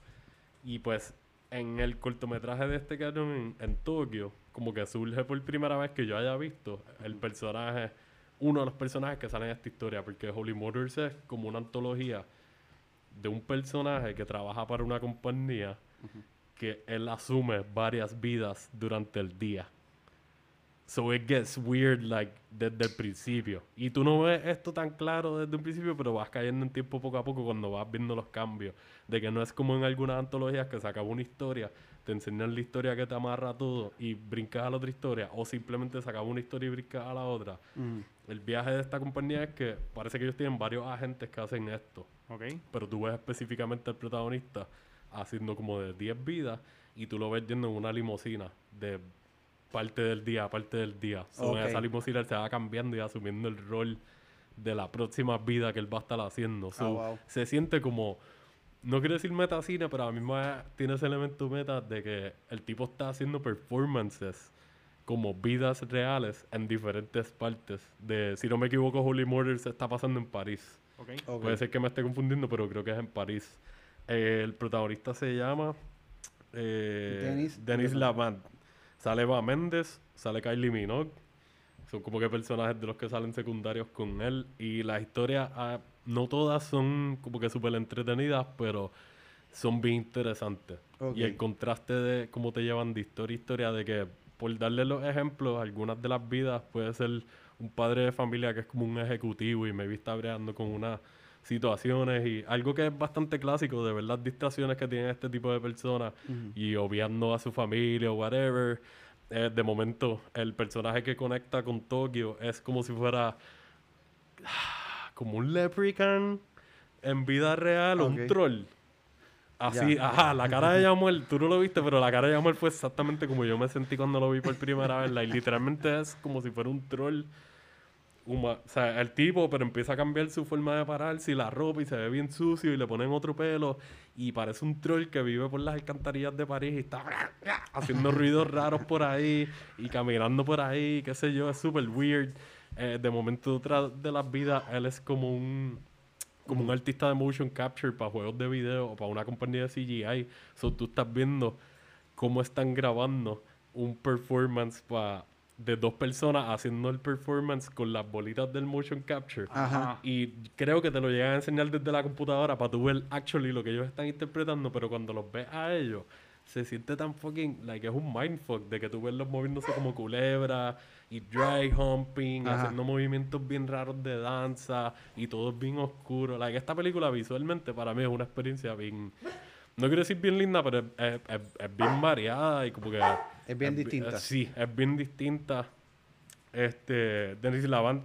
Y pues en el cortometraje de este cabrón en, en Tokio, como que surge por primera vez que yo haya visto el personaje, uno de los personajes que sale en esta historia, porque Holy Motors es como una antología de un personaje que trabaja para una compañía que él asume varias vidas durante el día. So it gets weird like desde el principio. Y tú no ves esto tan claro desde un principio, pero vas cayendo en tiempo poco a poco cuando vas viendo los cambios. De que no es como en algunas antologías que se acaba una historia, te enseñan la historia que te amarra todo y brincas a la otra historia, o simplemente se acaba una historia y brincas a la otra. Ujú. El viaje de esta compañía es que parece que ellos tienen varios agentes que hacen esto Ok. pero tú ves específicamente al protagonista haciendo como de 10 vidas y tú lo ves yendo en una limusina de parte del día parte del día. So, En Ok. esa limusina él se va cambiando y asumiendo el rol de la próxima vida que él va a estar haciendo. So, Ah, wow. Se siente como, no quiero decir metacine, pero a la misma vez tiene ese elemento meta de que el tipo está haciendo performances como vidas reales en diferentes partes. De, si no me equivoco, Holy Murder se está pasando en París. Ok. Ok. Puede ser que me esté confundiendo, pero creo que es en París. Eh, el protagonista se llama eh, Denis Denis Lavant. Sale Eva Méndez, sale Kylie Minogue. Son como que personajes de los que salen secundarios con él. Y las historias, ah, no todas son como que súper entretenidas, pero son bien interesantes. Ok. Y el contraste de cómo te llevan de historia a historia, de que, por darle los ejemplos, algunas de las vidas puede ser un padre de familia que es como un ejecutivo y me vi está breando con unas situaciones y algo que es bastante clásico, de ver las distracciones que tienen este tipo de personas Ujú. y obviando a su familia o whatever. eh, de momento, el personaje que conecta con Tokio es como si fuera como un leprechaun en vida real o un troll. Así, Ya. ajá, la cara de Yamuel, tú no lo viste, pero la cara de Yamuel fue exactamente como yo me sentí cuando lo vi por primera vez. like, literalmente es como si fuera un troll. Huma- o sea, el tipo, pero empieza a cambiar su forma de pararse y la ropa y se ve bien sucio y le ponen otro pelo y parece un troll que vive por las alcantarillas de París y está haciendo ruidos raros por ahí y caminando por ahí, qué sé yo, es súper weird. Eh, de momento otra de las vidas, él es como un como un artista de motion capture para juegos de video o para una compañía de CGI. So, tú estás viendo cómo están grabando un performance pa- de dos personas haciendo el performance con las bolitas del motion capture. Ajá. Y creo que te lo llegan a enseñar desde la computadora para tú ver actually lo que ellos están interpretando, pero cuando los ves a ellos, se siente tan fucking, like, es un mindfuck de que tú ves los moviéndose como culebra y dry humping, Ajá. haciendo movimientos bien raros de danza y todo es bien oscuro. Like, esta película visualmente para mí es una experiencia bien, no quiero decir bien linda, pero es, es- es- es bien variada y como que... Es bien bi- distinta. sí, es bien distinta. Este, Denis Lavant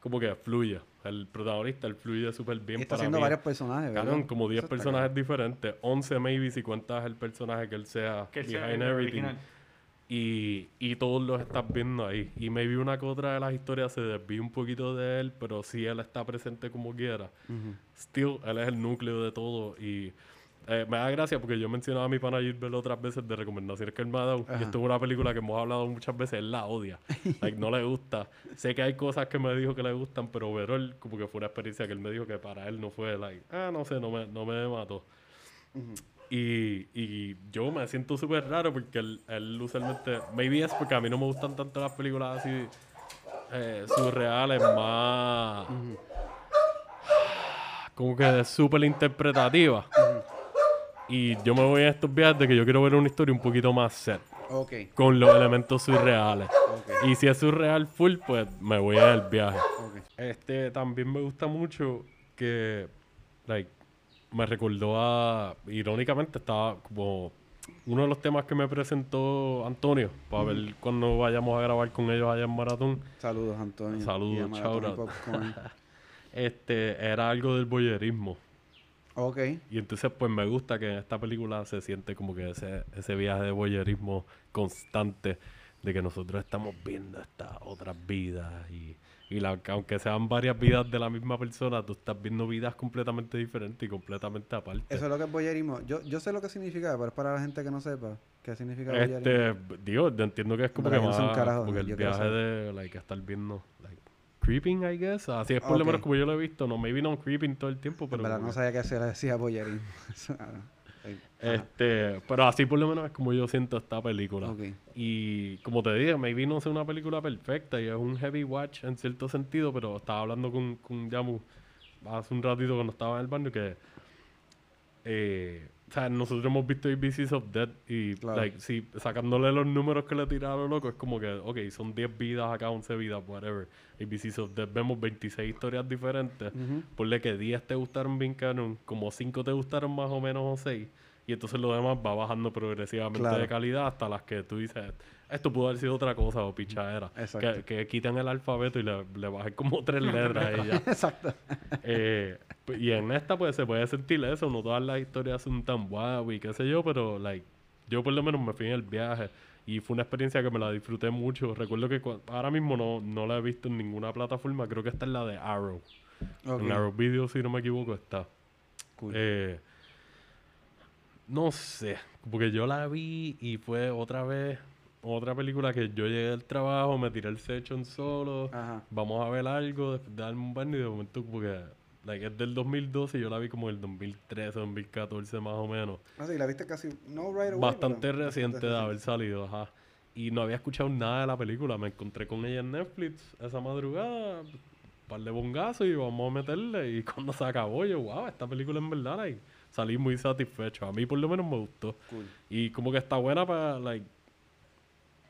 como que fluye. El protagonista, él fluye súper bien Y está para haciendo mí. varios personajes, ¿verdad? Cabrón, como 10 Eso está personajes cabrón. diferentes, 11 maybe si cuentas el personaje que él sea Que sea behind el everything. original. Y, y todos los estás viendo ahí. Y maybe una que otra de las historias se desvía un poquito de él, pero sí él está presente como quiera. Ujú. Still, él es el núcleo de todo. Y eh, me da gracia porque yo mencionaba a mi pana Gilbert otras veces de recomendaciones que él me ha dado. Ajá. Y esto es una película que hemos hablado muchas veces. Él la odia. like, no le gusta. Sé que hay cosas que me dijo que le gustan, pero overall, como que fue una experiencia que él me dijo que para él no fue, like, ah, no sé, no me, no me mató. Y, y yo me siento súper raro porque él, él usualmente, maybe es porque a mí no me gustan tanto las películas así eh, surreales, más como que súper interpretativas. Y yo me voy a estos viajes de que yo quiero ver una historia un poquito más set, Ok, con los elementos surreales. ok, Y si es surreal full, pues me voy en el viaje. ok. Este también me gusta mucho que, like, me recordó a. Irónicamente, estaba como. Uno de los temas que me presentó Antonio, para ver cuando vayamos a grabar con ellos allá en Maratón, Saludos, Antonio. Saludos, a. Popcorn. este, era algo del boyerismo. Ok, Y entonces, pues me gusta que en esta película se siente como que ese, ese viaje de voyerismo constante de que nosotros estamos viendo estas otras vidas y, y la, que aunque sean varias vidas de la misma persona, tú estás viendo vidas completamente diferentes y completamente aparte. eso es lo que es boyerismo. Yo, yo sé lo que significa, pero es para la gente que no sepa qué significa boyerismo. este, digo, yo entiendo que es como Pero que un más carajo, como que el viaje de like, estar viendo like, creeping, I guess. Así es por lo menos como yo lo he visto. No, maybe no creeping todo el tiempo, En pero verdad como no sabía que se le decía. Eso, ah. Este, pero así por lo menos es como yo siento esta película. Ok. Y como te dije, maybe no es una película perfecta y es un heavy watch en cierto sentido, pero estaba hablando con, con Yamu hace un ratito cuando estaba en el baño que eh, o sea, nosotros hemos visto ABCs of Dead y Claro. like, si sacándole los números que le tiraron loco, es como que, ok, son 10 vidas acá, 11 vidas, whatever. ABCs of Dead vemos 26 historias diferentes. Ujú. Ponle que 10 te gustaron bien canon, como 5 te gustaron más o menos o 6. Y entonces lo demás va bajando progresivamente Claro. de calidad hasta las que tú dices, esto pudo haber sido otra cosa o pichadera. Exacto. Que, que quitan el alfabeto y le, le bajen como tres letras y ya. Exacto. Eh, y en esta pues se puede sentir eso, no todas las historias son tan guau y qué sé yo, pero like, yo por lo menos me fui en el viaje y fue una experiencia que me la disfruté mucho. Recuerdo que ahora mismo no, no la he visto en ninguna plataforma, creo que esta es la de Arrow. En Arrow Video, si no me equivoco, está. Cool. Eh, no sé, porque yo la vi y fue otra vez, otra película que yo llegué del trabajo, me tiré el session solo, Ajá. vamos a ver algo, después de darme un baño y de momento como que, like, es del 2012 y yo la vi como el 2013, 2014 más o menos. Ah, sí, la viste casi, no right away, Bastante pero reciente de haber salido, ajá. Y no había escuchado nada de la película. Me encontré con ella en Netflix esa madrugada, un par de bongazos y vamos a meterle. Y cuando se acabó, yo, wow, esta película en verdad, like, salí muy satisfecho. A mí por lo menos me gustó. Cool. Y como que está buena para, like,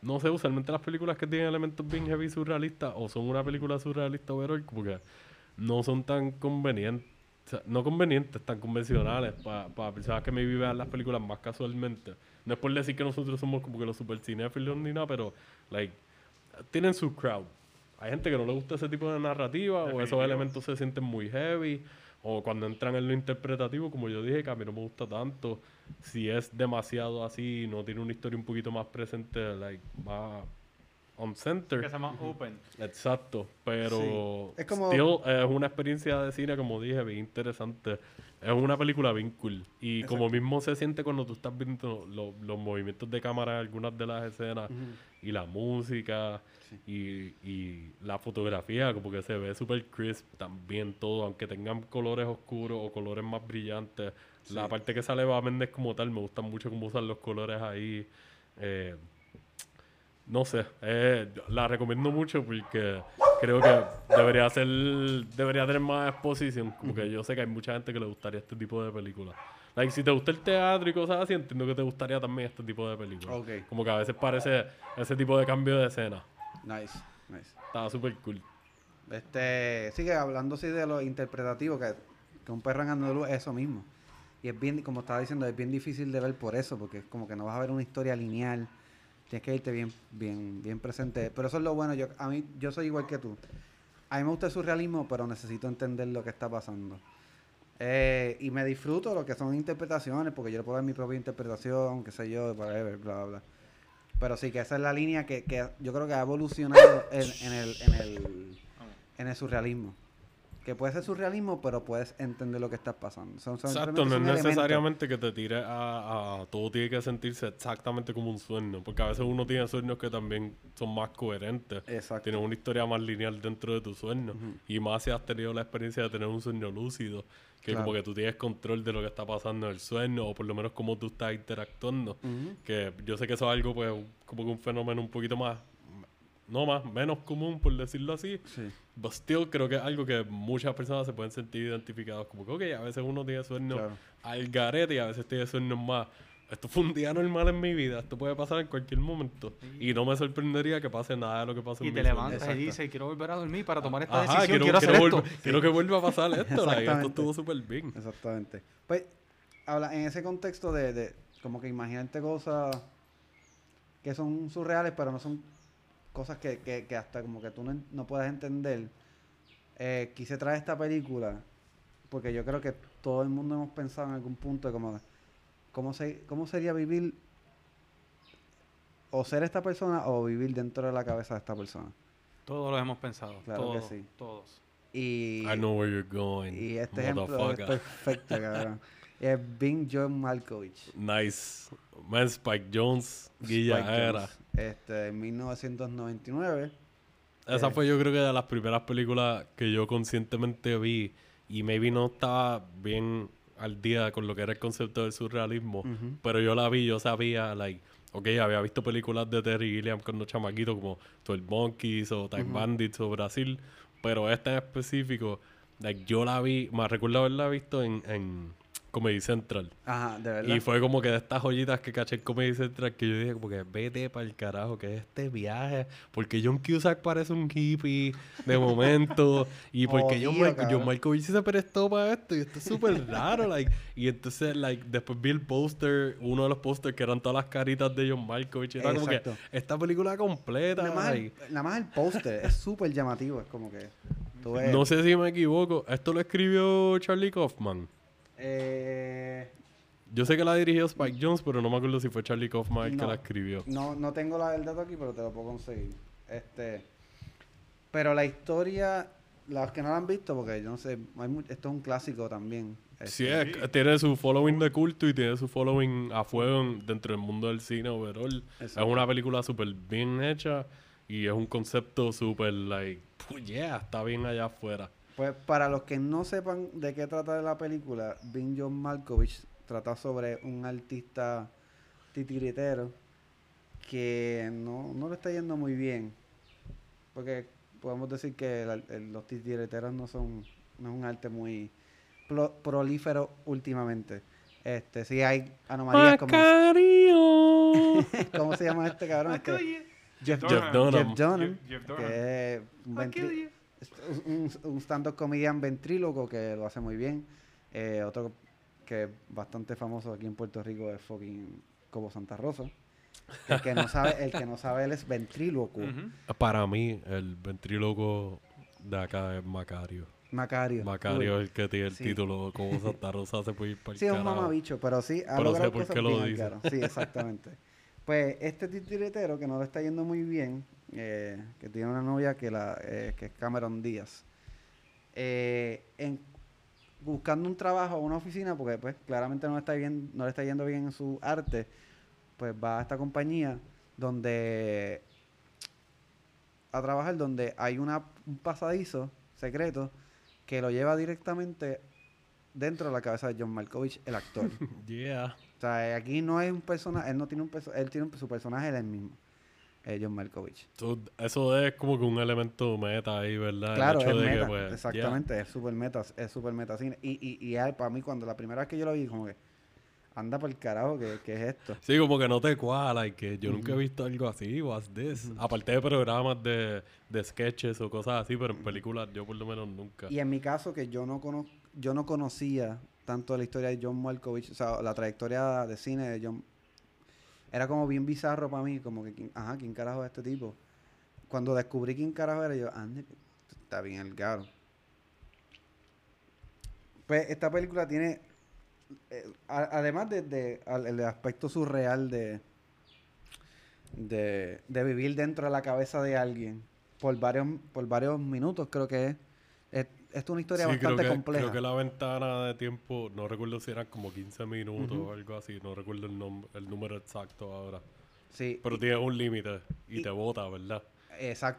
no sé, usualmente las películas que tienen elementos bien heavy surrealistas o son una película surrealista overall, como que no son tan convenientes. o sea, no convenientes, tan convencionales para personas que me vean las películas más casualmente. No es por decir que nosotros somos como que los super cinéfilos ni nada, pero like tienen su crowd. Hay gente que no le gusta ese tipo de narrativa o esos elementos se sienten muy heavy o cuando entran en lo interpretativo, como yo dije, que a mí no me gusta tanto. Si es demasiado así, no tiene una historia un poquito más presente, like más on center. Que sea más open. Exacto, pero Sí. Es como- still, es una experiencia de cine, como dije, bien interesante. Es una película bien cool. Y como mismo se siente cuando tú estás viendo lo- los movimientos de cámara en algunas de las escenas y la música y, y la fotografía, como que se ve súper crisp también todo, aunque tengan colores oscuros o colores más brillantes. La parte que sale va Méndez como tal, me gusta mucho cómo usan los colores ahí. Eh, no sé, eh, la recomiendo mucho porque creo que debería ser, debería tener más exposición. Como que yo sé que hay mucha gente que le gustaría este tipo de películas. Like, si te gusta el teatro y cosas así, entiendo que te gustaría también este tipo de películas. Ok. Como que a veces parece ese tipo de cambio de escena. Nice, nice. Estaba súper cool. Este, sigue hablando así de lo interpretativo, que, que un perro en Andaluz es eso mismo. Y es bien, como estaba diciendo, es bien difícil de ver por eso, porque es como que no vas a ver una historia lineal. Tienes que irte bien, bien, bien presente. Pero eso es lo bueno. Yo, a mí, yo soy igual que tú. A mí me gusta el surrealismo, pero necesito entender lo que está pasando. Eh, y me disfruto lo que son interpretaciones, porque yo le puedo dar mi propia interpretación, qué sé yo, whatever, bla, bla, bla. Pero sí que esa es la línea que, que yo creo que ha evolucionado en, en el, en, el, en el surrealismo. Que puede ser surrealismo, pero puedes entender lo que está pasando. Son, son Exacto, no es necesariamente que te tire a, a- Todo tiene que sentirse exactamente como un sueño. Porque a veces uno tiene sueños que también son más coherentes. Exacto. Tienes una historia más lineal dentro de tu sueño. Y más si has tenido la experiencia de tener un sueño lúcido. Que Claro. como que tú tienes control de lo que está pasando en el sueño. O por lo menos cómo tú estás interactuando. Que yo sé que eso es algo, pues, como que un fenómeno un poquito más. No más, menos común, por decirlo así. Sí. But still, creo que es algo que muchas personas se pueden sentir identificados. Como que, ok, a veces uno tiene sueños Claro. al garete y a veces tiene sueños más. Esto fue un día normal en mi vida. Esto puede pasar en cualquier momento. Y no me sorprendería que pase nada de lo que pasa en Y mi te sueño. levantas Exacto. y dices, quiero volver a dormir para tomar esta Ajá, decisión, quiero, quiero, quiero hacer volver- esto. quiero que vuelva a pasar esto. like, esto Exactamente. estuvo súper bien. Exactamente. Pues, habla, en ese contexto de, de como que imaginarte cosas que son surreales, pero no son cosas que, que, que hasta como que tú no, no puedes entender. Eh, quise traer esta película porque yo creo que todo el mundo hemos pensado en algún punto de como cómo, se, cómo sería vivir o ser esta persona o vivir dentro de la cabeza de esta persona. Todos lo hemos pensado. Claro que sí. Todos. Y, I know where you're going. y este ejemplo es motherfucker. perfecto, cabrón. Es Bing John Malkovich. Nice. Man, Spike Jones, Guilla Este, en 1999. Esa Eh. fue yo creo que de las primeras películas que yo conscientemente vi y maybe no estaba bien al día con lo que era el concepto del surrealismo, pero yo la vi, yo sabía, like, ok, había visto películas de Terry Gilliam cuando chamaquito como 12 Monkeys o Time Bandits o Brasil, pero esta en específico, like, yo la vi, me recuerdo haberla visto en, en Comedy Central. Ajá, de verdad. Y fue como que de estas joyitas que caché en Comedy Central que yo dije como que vete para el carajo, que es este viaje. Porque John Cusack parece un hippie de momento. y porque John, Mar-. John Malkovich se prestó para esto. Y esto es súper raro. like, y entonces like, después vi el póster, uno de los pósters que eran todas las caritas de John Malkovich. Era como que Exacto. esta película completa. Nada más, el, nada más el póster es súper llamativo. Es como que. No sé si me equivoco. Esto lo escribió Charlie Kaufman. Eh, Yo sé que la dirigió Spike Jones, pero no me acuerdo si fue Charlie Kaufman el que la escribió. no, no tengo la, el dato aquí, pero te lo puedo conseguir. Este, pero la historia, los que no la han visto, porque yo no sé, hay esto es un clásico también. Sí, Este, es- tiene su following de culto y tiene su following a fuego en- dentro del mundo del cine overall. Es una película súper bien hecha y es un concepto súper, like, "Puh, yeah, está bien allá afuera. Pues para los que no sepan de qué trata la película, Bing John Malkovich trata sobre un artista titiritero que no, no le está yendo muy bien. Porque podemos decir que el ar- el- los titiriteros no son no es un arte muy plo- prolífero últimamente. Este, sí hay anomalías como Macario. ¿cómo se llama este cabrón? Este, Jeff, Jeff Dunham. Jeff Dunham, Jeff- Jeff que es un, un, un stand-up comedian ventríloco que lo hace muy bien. Eh, otro que es bastante famoso aquí en Puerto Rico es fucking Cobo Santa Rosa. El que no sabe, el que no sabe él es ventríloco. Ujú. Para mí, el ventríloco de acá es Macario. Macario. Macario es el que tiene el Sí. título como Santa Rosa se puede ir para Sí, es un mamabicho, pero sí ha Pero sé por qué lo dice. Sí, exactamente. pues este titiritero que no le está yendo muy bien, eh, que tiene una novia que, la, eh, que es Cameron Díaz, eh, en, buscando un trabajo, una oficina, porque pues claramente no está bien, no le está yendo bien en su arte, pues va a esta compañía donde a trabajar donde hay una, un pasadizo secreto que lo lleva directamente dentro de la cabeza de John Malkovich, el actor. Yeah. o sea, aquí no es un personaje, él no tiene un perso- él tiene un- su personaje él mismo, eh, John Malkovich. So, eso es como que un elemento meta ahí, ¿verdad? El Claro, hecho es de que, meta, pues, yeah. exactamente, es super meta, es super meta cine. Y, y, y para mí, cuando la primera vez que yo lo vi, como que, anda por el carajo, ¿qué, qué es esto? Sí, como que no te cuadra y que yo nunca he visto algo así, what's this? Aparte de programas de, de sketches o cosas así, pero en películas yo por lo menos nunca. Y en mi caso, que yo no cono yo no conocía tanto la historia de John Malkovich, o sea, la trayectoria de cine de John, era como bien bizarro para mí, como que, ¿quién- ajá, ¿quién carajo es este tipo? Cuando descubrí quién carajo era, yo, ande, está bien el caro. Pues esta película tiene, eh, además de, de- el aspecto surreal de, de, de vivir dentro de la cabeza de alguien por varios, por varios minutos, creo que es. Es, una historia Sí, creo bastante que, compleja. creo que la ventana de tiempo, no recuerdo si eran como 15 minutos o algo así, no recuerdo el, el número exacto ahora. Sí, Pero tiene un límite y, y- te vota, ¿verdad?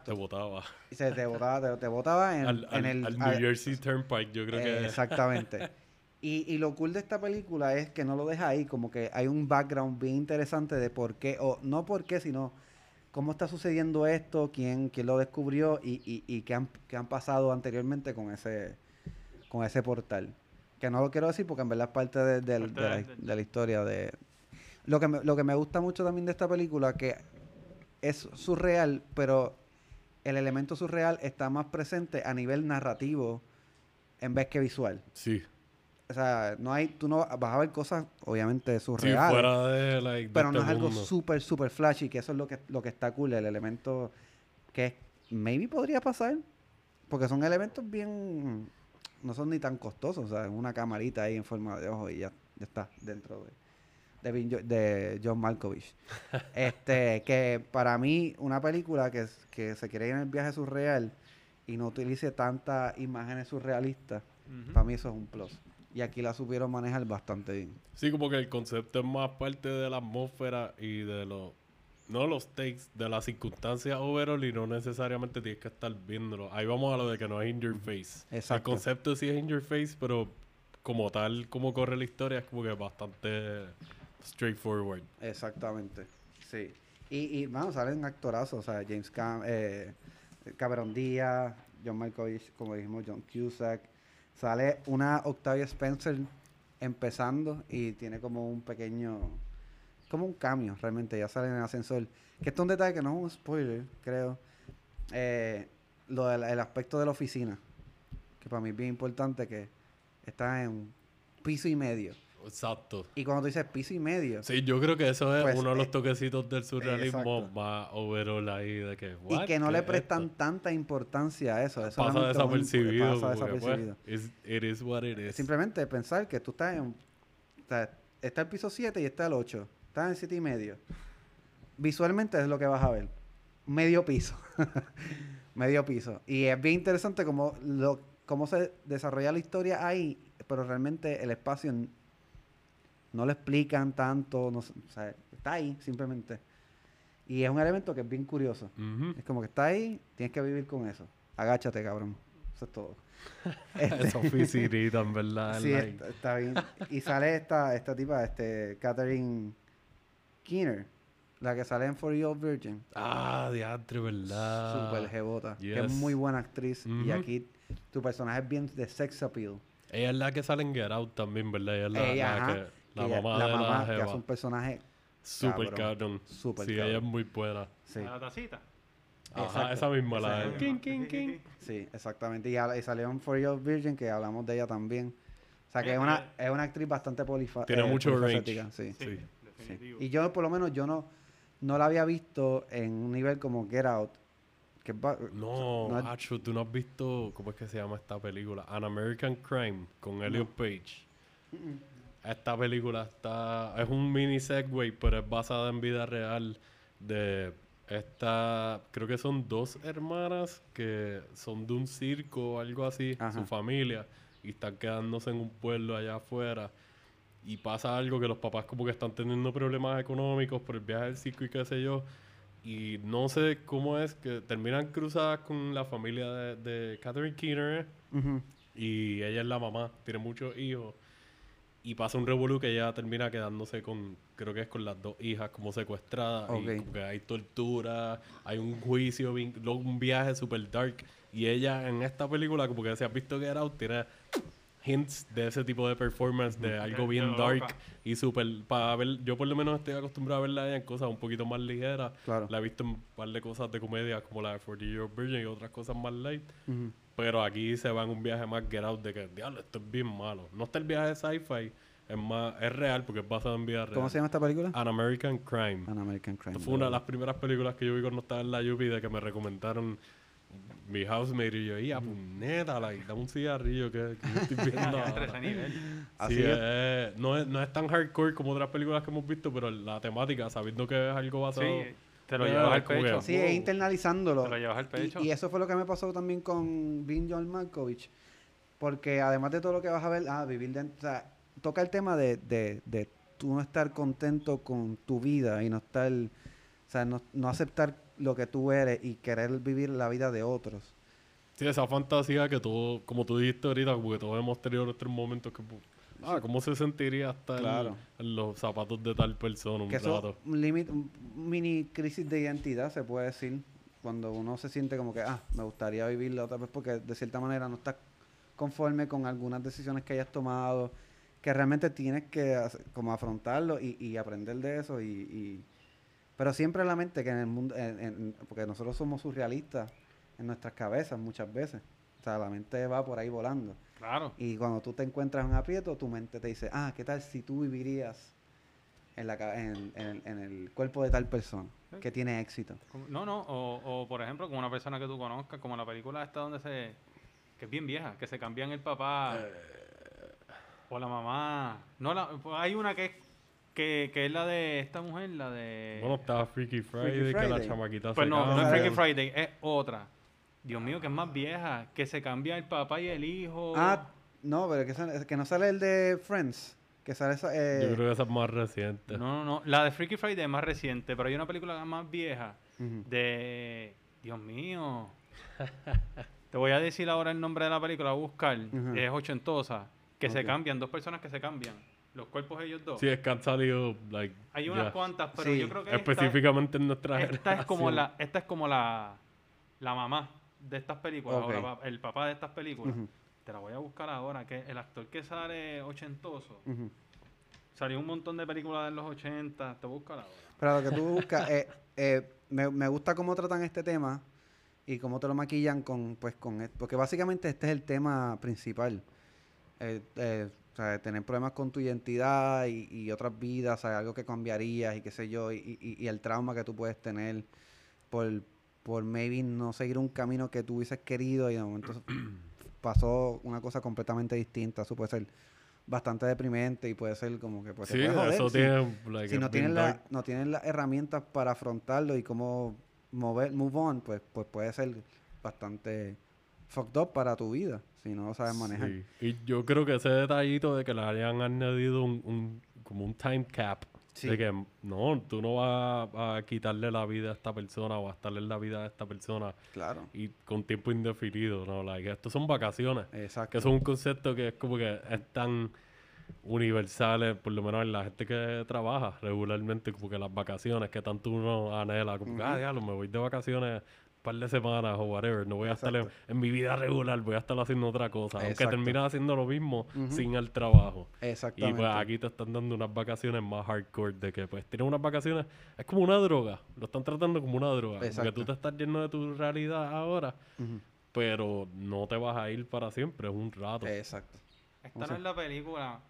Te exacto. votaba. Y se te botaba, te, te botaba en, Al, en al- el... al New Jersey Turnpike, yo creo eh, que... Exactamente. Y, y lo cool de esta película es que no lo deja ahí, como que hay un background bien interesante de por qué, o no por qué, sino cómo está sucediendo esto, quién, quién lo descubrió y, y, y qué, han, qué han pasado anteriormente con ese, con ese portal. Que no lo quiero decir porque en verdad es parte de, la, de la historia de... Lo que, me, lo que me gusta mucho también de esta película que es surreal, pero el elemento surreal está más presente a nivel narrativo en vez que visual. Sí. O sea, no hay, tú no vas a ver cosas obviamente Sí, surreales, fuera de, like, de pero no este es algo súper, súper flashy, que eso es lo que, lo que está cool, el elemento que maybe podría pasar, porque son elementos bien, no son ni tan costosos, o sea, una camarita ahí en forma de ojo y ya, ya está dentro de, de, John Malkovich. este, que para mí, una película que, que se quiere ir en el viaje surreal y no utilice tantas imágenes surrealistas, para mí eso es un plus. Y aquí la supieron manejar bastante bien. Sí, como que el concepto es más parte de la atmósfera y de los... No los takes, de las circunstancias overall y no necesariamente tienes que estar viéndolo. Ahí vamos a lo de que no es in your face. El concepto sí es in your face, pero como tal, como corre la historia, es como que bastante straightforward. Exactamente, sí. Y, y bueno, salen actorazos, o sea, James Cam eh, Cameron Díaz, John Malkovich, como dijimos, John Cusack. Sale una Octavia Spencer empezando y tiene como un pequeño, como un cambio, realmente, ya sale en el ascensor. Que es un detalle que no es un spoiler, creo. Eh, lo del el aspecto de la oficina, que para mí es bien importante, que está en piso y medio. Exacto. Y cuando tú dices piso y medio, Sí, yo creo que eso es Pues, uno de los eh, toquecitos del surrealismo exacto. más overall ahí de que... y "What? que no ¿Qué le es prestan esto?" tanta importancia a eso. es Pasa un- desapercibido. pasa como que, pues, desapercibido. it is what it is. Simplemente pensar que tú estás en... o sea, está el piso 7 y está el 8. Estás en el 7 y medio. Visualmente es lo que vas a ver. Medio piso. medio piso. Y es bien interesante cómo, lo, cómo se desarrolla la historia ahí, pero realmente el espacio no lo explican tanto. No, o sea, está ahí simplemente. Y es un elemento que es bien curioso. Es como que está ahí, tienes que vivir con eso. Agáchate, cabrón. Eso es todo. Este, Esa oficinita, en verdad. sí, like, está, está bien. Y sale esta, esta tipa, este, Catherine Keener, la que sale en For Your Virgin. Ah, diantre, ¿verdad? Super jebota. Que es muy buena actriz. Y aquí tu personaje es bien de sex appeal. Ella es la que sale en Get Out también, ¿verdad? Ella es la, Ella, la ajá, que, la ella- mamá la de mamá, la que hace un personaje Super cabrón. Súper sí, cabrón. ella es muy buena. sí, la tacita. Ajá, esa misma, la de... King, king, king. Sí, exactamente. Y, salió en For Your Virgin, que hablamos de ella también. O sea, que es una, es una actriz bastante polifa Tiene eh, mucho polifacética, range. Sí, Sí, Sí. sí. definitivo. Y yo, por lo menos, yo no, no la había visto en un nivel como Get Out. Que es No, No es- Hacho, tú no has visto, ¿cómo es que se llama esta película? An American Crime con Elliot Page. Esta película está, es un mini segue, pero es basada en vida real de esta, creo que son dos hermanas que son de un circo o algo así, Ajá. su familia, y están quedándose en un pueblo allá afuera. Y pasa algo que los papás como que están teniendo problemas económicos por el viaje del circo y qué sé yo. Y no sé cómo es que terminan cruzadas con la familia de, de Catherine Keener. ¿eh? Ujú. Y ella es la mamá, tiene muchos hijos. Y pasa un revolú que ella termina quedándose con, creo que es con las dos hijas como secuestradas. Ok. Y como que hay tortura, hay un juicio, luego un viaje super dark. Y ella en esta película, como que si has visto Get Out, tiene hints de ese tipo de performance, de algo bien dark y super para ver, yo por lo menos estoy acostumbrado a verla en cosas un poquito más ligeras. Claro. La he visto en un par de cosas de comedia como la de 40 Year Virgin y otras cosas más light. Ujú. Pero aquí se va en un viaje más get out de que, diablo, esto es bien malo. No está el viaje de sci-fi, es más, es real porque es basado en vida real. ¿Cómo se llama esta película? An American Crime. An American Crime. Esto fue una de las primeras películas que yo vi cuando estaba en la UP de que me recomendaron mi housemate y yo, y a puñeta, like, dame un cigarrillo que, que yo estoy viendo Entre ahora". ese nivel. Así Sí, es. eh, no, es, no es tan hardcore como otras películas que hemos visto, pero la temática, sabiendo que es algo basado... Sí, te lo llevas al pecho. Sí, es internalizándolo. Te lo llevas al pecho. Y, y eso fue lo que me pasó también con Vin John Malkovich. Porque además de todo lo que vas a ver, ah, vivir dentro. O sea, toca el tema de, de, de tú no estar contento con tu vida y no estar. O sea, no, no aceptar lo que tú eres y querer vivir la vida de otros. Sí, esa fantasía que todo, como tú dijiste ahorita, como que todos hemos tenido nuestros momentos que... Ah, ¿cómo se sentiría estar Claro. en los zapatos de tal persona un Que eso un límite, un mini crisis de identidad, se puede decir. Cuando uno se siente como que, ah, me gustaría vivirla otra vez porque de cierta manera no estás conforme con algunas decisiones que hayas tomado, que realmente tienes que hacer- como afrontarlo y, y aprender de eso. Y, y- Pero siempre la mente que en el mundo, en- en- porque nosotros somos surrealistas en nuestras cabezas muchas veces. O sea, la mente va por ahí volando. Claro. Y cuando tú te encuentras en un aprieto, tu mente te dice, ah, ¿qué tal si tú vivirías en, la, en, en el, en el cuerpo de tal persona que tiene éxito? No, no, o, o por ejemplo, con una persona que tú conozcas, como la película esta donde se. que es bien vieja, que se cambian el papá o la mamá. No, la, pues hay una que es, que, que es la de esta mujer, la de. Bueno, estaba Freaky Friday, que la chamaquita pues se no, no es. Freaky Friday, es otra. Dios mío, que es más vieja, que se cambia el papá y el hijo. Ah, no, pero que, sale- que no sale el de Friends, que sale esa... eh, Yo creo que esa es más reciente. No, no, no. La de Freaky Friday es más reciente, pero hay una película más vieja de. Dios mío. Te voy a decir ahora el nombre de la película, a buscar. Es ochentosa. Que se cambian, dos personas que se cambian. Los cuerpos ellos dos. Sí, es que han salido, like, Hay unas cuantas, pero Sí. yo creo que esta, específicamente en nuestra esta es como la, esta es como la, la mamá de estas películas, pa- el papá de estas películas. Te la voy a buscar ahora, que el actor que sale ochentoso, salió un montón de películas de los 80, te busca ahora. Pero lo que tú buscas, eh, eh, me, me gusta cómo tratan este tema y cómo te lo maquillan con, pues, con, et- porque básicamente este es el tema principal. Eh, eh, o sea, tener problemas con tu identidad y, y otras vidas, o sea, algo que cambiarías y qué sé yo, y, y- y el trauma que tú puedes tener por, por maybe no seguir un camino que tú hubieses querido y de momento pasó una cosa completamente distinta. Eso puede ser bastante deprimente y puede ser como que pues, Sí, puede joder eso si- tiene, like, si es no tienen, la, no tienen las herramientas para afrontarlo y cómo mover, move on, pues, pues puede ser bastante fucked up para tu vida si no lo sabes manejar. Sí. Y yo creo que ese detallito de que le hayan añadido un, un- como un time cap. Sí. De que no, tú no vas a, a quitarle la vida a esta persona o a estarle la vida a esta persona Claro, y con tiempo indefinido, ¿no? Like, esto son vacaciones. exacto. Que es un concepto que es como que es tan universal, eh, por lo menos en la gente que trabaja regularmente, como que las vacaciones que tanto uno anhela, como que, ah, diablo, me voy de vacaciones par de semanas o whatever, no voy a estar en, mi vida regular, voy a estar haciendo otra cosa. Aunque Exacto. termines haciendo lo mismo sin el trabajo. Y Exactamente. pues aquí te están dando unas vacaciones más hardcore de que pues tienes unas vacaciones, es como una droga, lo están tratando como una droga, porque tú te estás yendo de tu realidad ahora, pero no te vas a ir para siempre, es un rato. Exacto. Esta no es la película,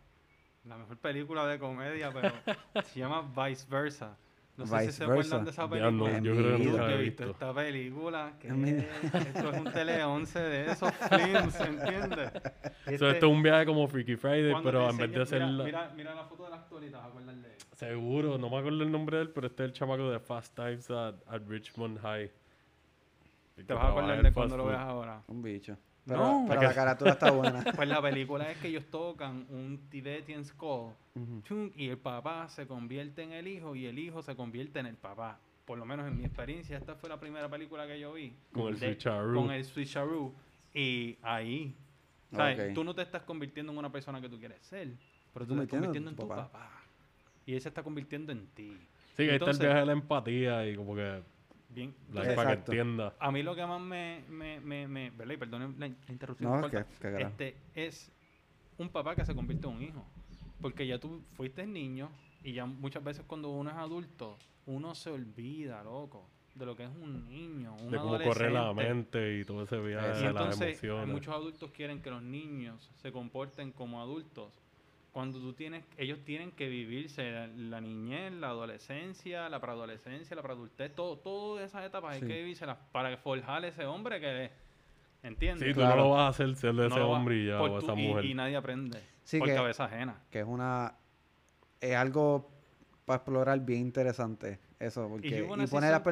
la mejor película de comedia, pero se llama Vice Versa. No sé si se acuerdan de esa Ya película. no, yo creo que no Yo la he he visto visto. esta película que esto es un tele 11 de esos films, ¿entiendes? So, Este, esto es un viaje como Freaky Friday, pero en vez de ser... mira, la- mira, mira la foto del actor y te vas a acordar de él. Seguro, no me acuerdo el nombre de él, pero este es el chamaco de Fast Times at, at Richmond High. Te vas a acordar de cuando lo veas ahora. Un bicho. Pero, No. pero la carátula está buena. Pues la película es que ellos tocan un Tibetan skull chum, y el papá se convierte en el hijo y el hijo se convierte en el papá. Por lo menos en mi experiencia, esta fue la primera película que yo vi. Con el switcheroo. Con el switcheroo. Y ahí. Tú no te estás convirtiendo en una persona que tú quieres ser, pero tú te estás Convirtiendo en tu papá. papá. Y él se está convirtiendo en ti. Sí, que ahí está el Entonces- viaje de la empatía y como que... Bien. like, Entonces, para que entienda. a mí lo que más me, me, me, me ¿verdad? Y perdonen la, la interrupción. No, corta. que, este es un papá que se convierte en un hijo. Porque ya tú fuiste niño y ya muchas veces cuando uno es adulto, uno se olvida, loco, de lo que es un niño, un De cómo corre la mente y todo ese viaje Y de las entonces emociones. muchos adultos quieren que los niños se comporten como adultos. Cuando tú tienes, ellos tienen que vivirse la, la niñez, la adolescencia, la preadolescencia, la preadultez, todo, todas esas etapas Sí. hay que vivírselas para forjar ese hombre que ¿entiendes? Sí, tú Claro. no lo vas a hacer ser de No ese hombre y ya, o esa mujer. Y, nadie aprende Sí, por que- cabeza ajena. que es una es algo para explorar bien interesante eso porque y poner las,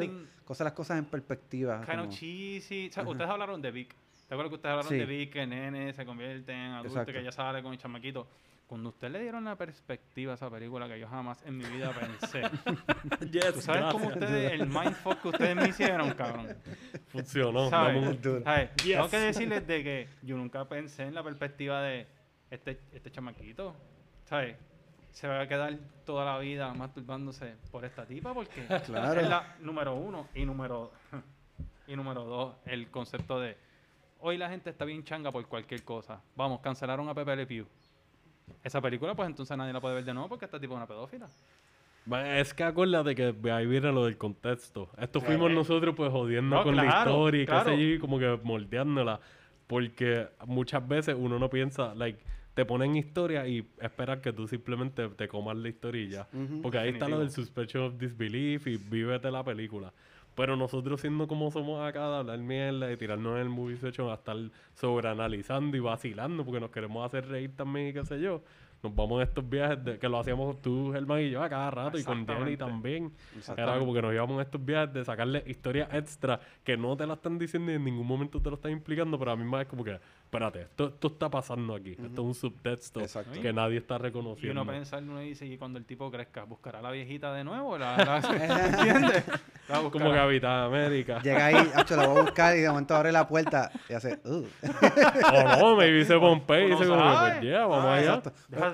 cosas las cosas en perspectiva Kind of como- cheesy. O sea, Ustedes hablaron de Vic. ¿Te acuerdas que ustedes hablaron Sí. de Vic, que nene se convierte en adulto, Exacto. que ya sale con el chamaquito? Cuando usted le dieron la perspectiva a esa película que yo jamás en mi vida pensé. Yes, ¿Tú sabes cómo gracias. ustedes, el mindfuck que ustedes me hicieron, cabrón? Funcionó. ¿Sabes? ¿Sabes? Tengo Yes. que decirles de que yo nunca pensé en la perspectiva de este, este chamaquito, ¿sabes? Se va a quedar toda la vida masturbándose por esta tipa porque Claro. es la número uno y número y número dos el concepto de hoy la gente está bien changa por cualquier cosa. Vamos, cancelaron a Pepe Le Pew. Esa película, pues entonces nadie la puede ver de nuevo porque esta tipo es una pedófila. Es que acuérdate que ahí viene lo del contexto. Esto Sí. fuimos nosotros pues jodiendo No, con la claro, historia y claro. qué sé yo, como que moldeándola. Porque muchas veces uno no piensa, like, te ponen historia y esperan que tú simplemente te comas la historia y ya. Ujú. Porque ahí está lo Definitivo. del suspension of disbelief y vívete la película. Pero nosotros siendo como somos acá, de hablar mierda y tirarnos en el movie section a estar sobreanalizando y vacilando porque nos queremos hacer reír también y qué sé yo. Nos vamos en estos viajes de- que lo hacíamos tú, Germán y yo a cada rato y con Jenny también. Era como que nos íbamos en estos viajes de sacarle historias extra que no te la están diciendo y en ningún momento te lo están implicando, pero a mí más es como que, espérate, esto, esto está pasando aquí. Esto es un subtexto Exacto. que nadie está Y reconociendo. uno pensar, uno dice, y cuando el tipo crezca, ¿buscará a la viejita de nuevo? ¿La, la, ¿Entiendes? La como. Capitán América. llega ahí hacho, lo voy a buscar y de momento abre la puerta y hace uh. o no, maybe dice Pompey y dice como pues yeah, vamos Ah, allá.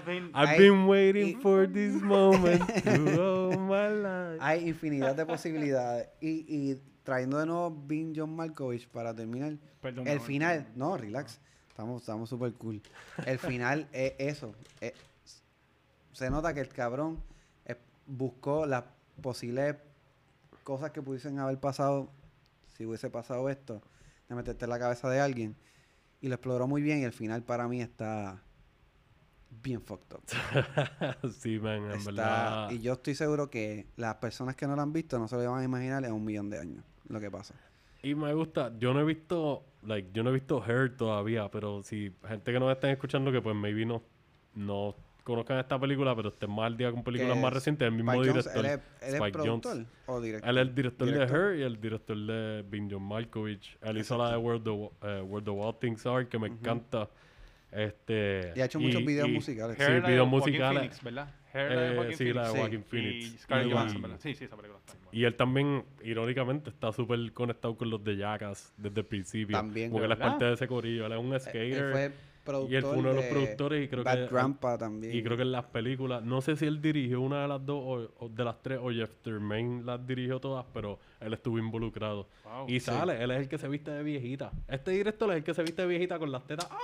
been- I've Hay- been waiting y- for this moment throughout my life. hay infinidad de posibilidades y, y trayendo de nuevo Vin John Malkovich para terminar Perdón, el no, final no relax estamos estamos súper cool. El final es eso. Es- se nota que el cabrón eh, buscó las posibles cosas que pudiesen haber pasado. Si hubiese pasado esto de meterte en la cabeza de alguien. Y lo exploró muy bien y el final para mí está bien fucked up. Sí, man, en Está- verdad. y yo estoy seguro que las personas que no lo han visto no se lo van a imaginar en un millón de años lo que pasa. Y me gusta, yo no he visto, like, yo no he visto Her todavía, pero si gente que nos estén escuchando que pues maybe no, no conozcan esta película, pero estén más al día con películas más recientes, el mismo director. ¿Él es, él es Spike productor Jonze. o director? Él es el director, Director. de Her y el director de Vin John Malkovich. Él hizo la de World of, eh, World of Wild Things Are, que me encanta. Este, Y ha hecho muchos videos musicales. Sí, videos musicales. Phoenix, ¿verdad? Hair, la de Eh, Joaquin sí, la de Phoenix. Joaquin Y Phoenix. Scarlett Y- Johansson, ¿verdad? Sí, sí, esa película está. Y él también, irónicamente, está súper conectado con los de Jackass desde el principio. También, Porque él es parte de ese corillo. Él es un Eh, skater. él fue productor Y él fue uno de los productores y creo Bad que... Grandpa también. Y creo que en las películas, no sé si él dirigió una de las dos o, o de las tres o Jeff Tremaine las dirigió todas, pero él estuvo involucrado. Wow. y sale, él es el que se viste de viejita. Este director es el que se viste de viejita con las tetas. ¡Ah!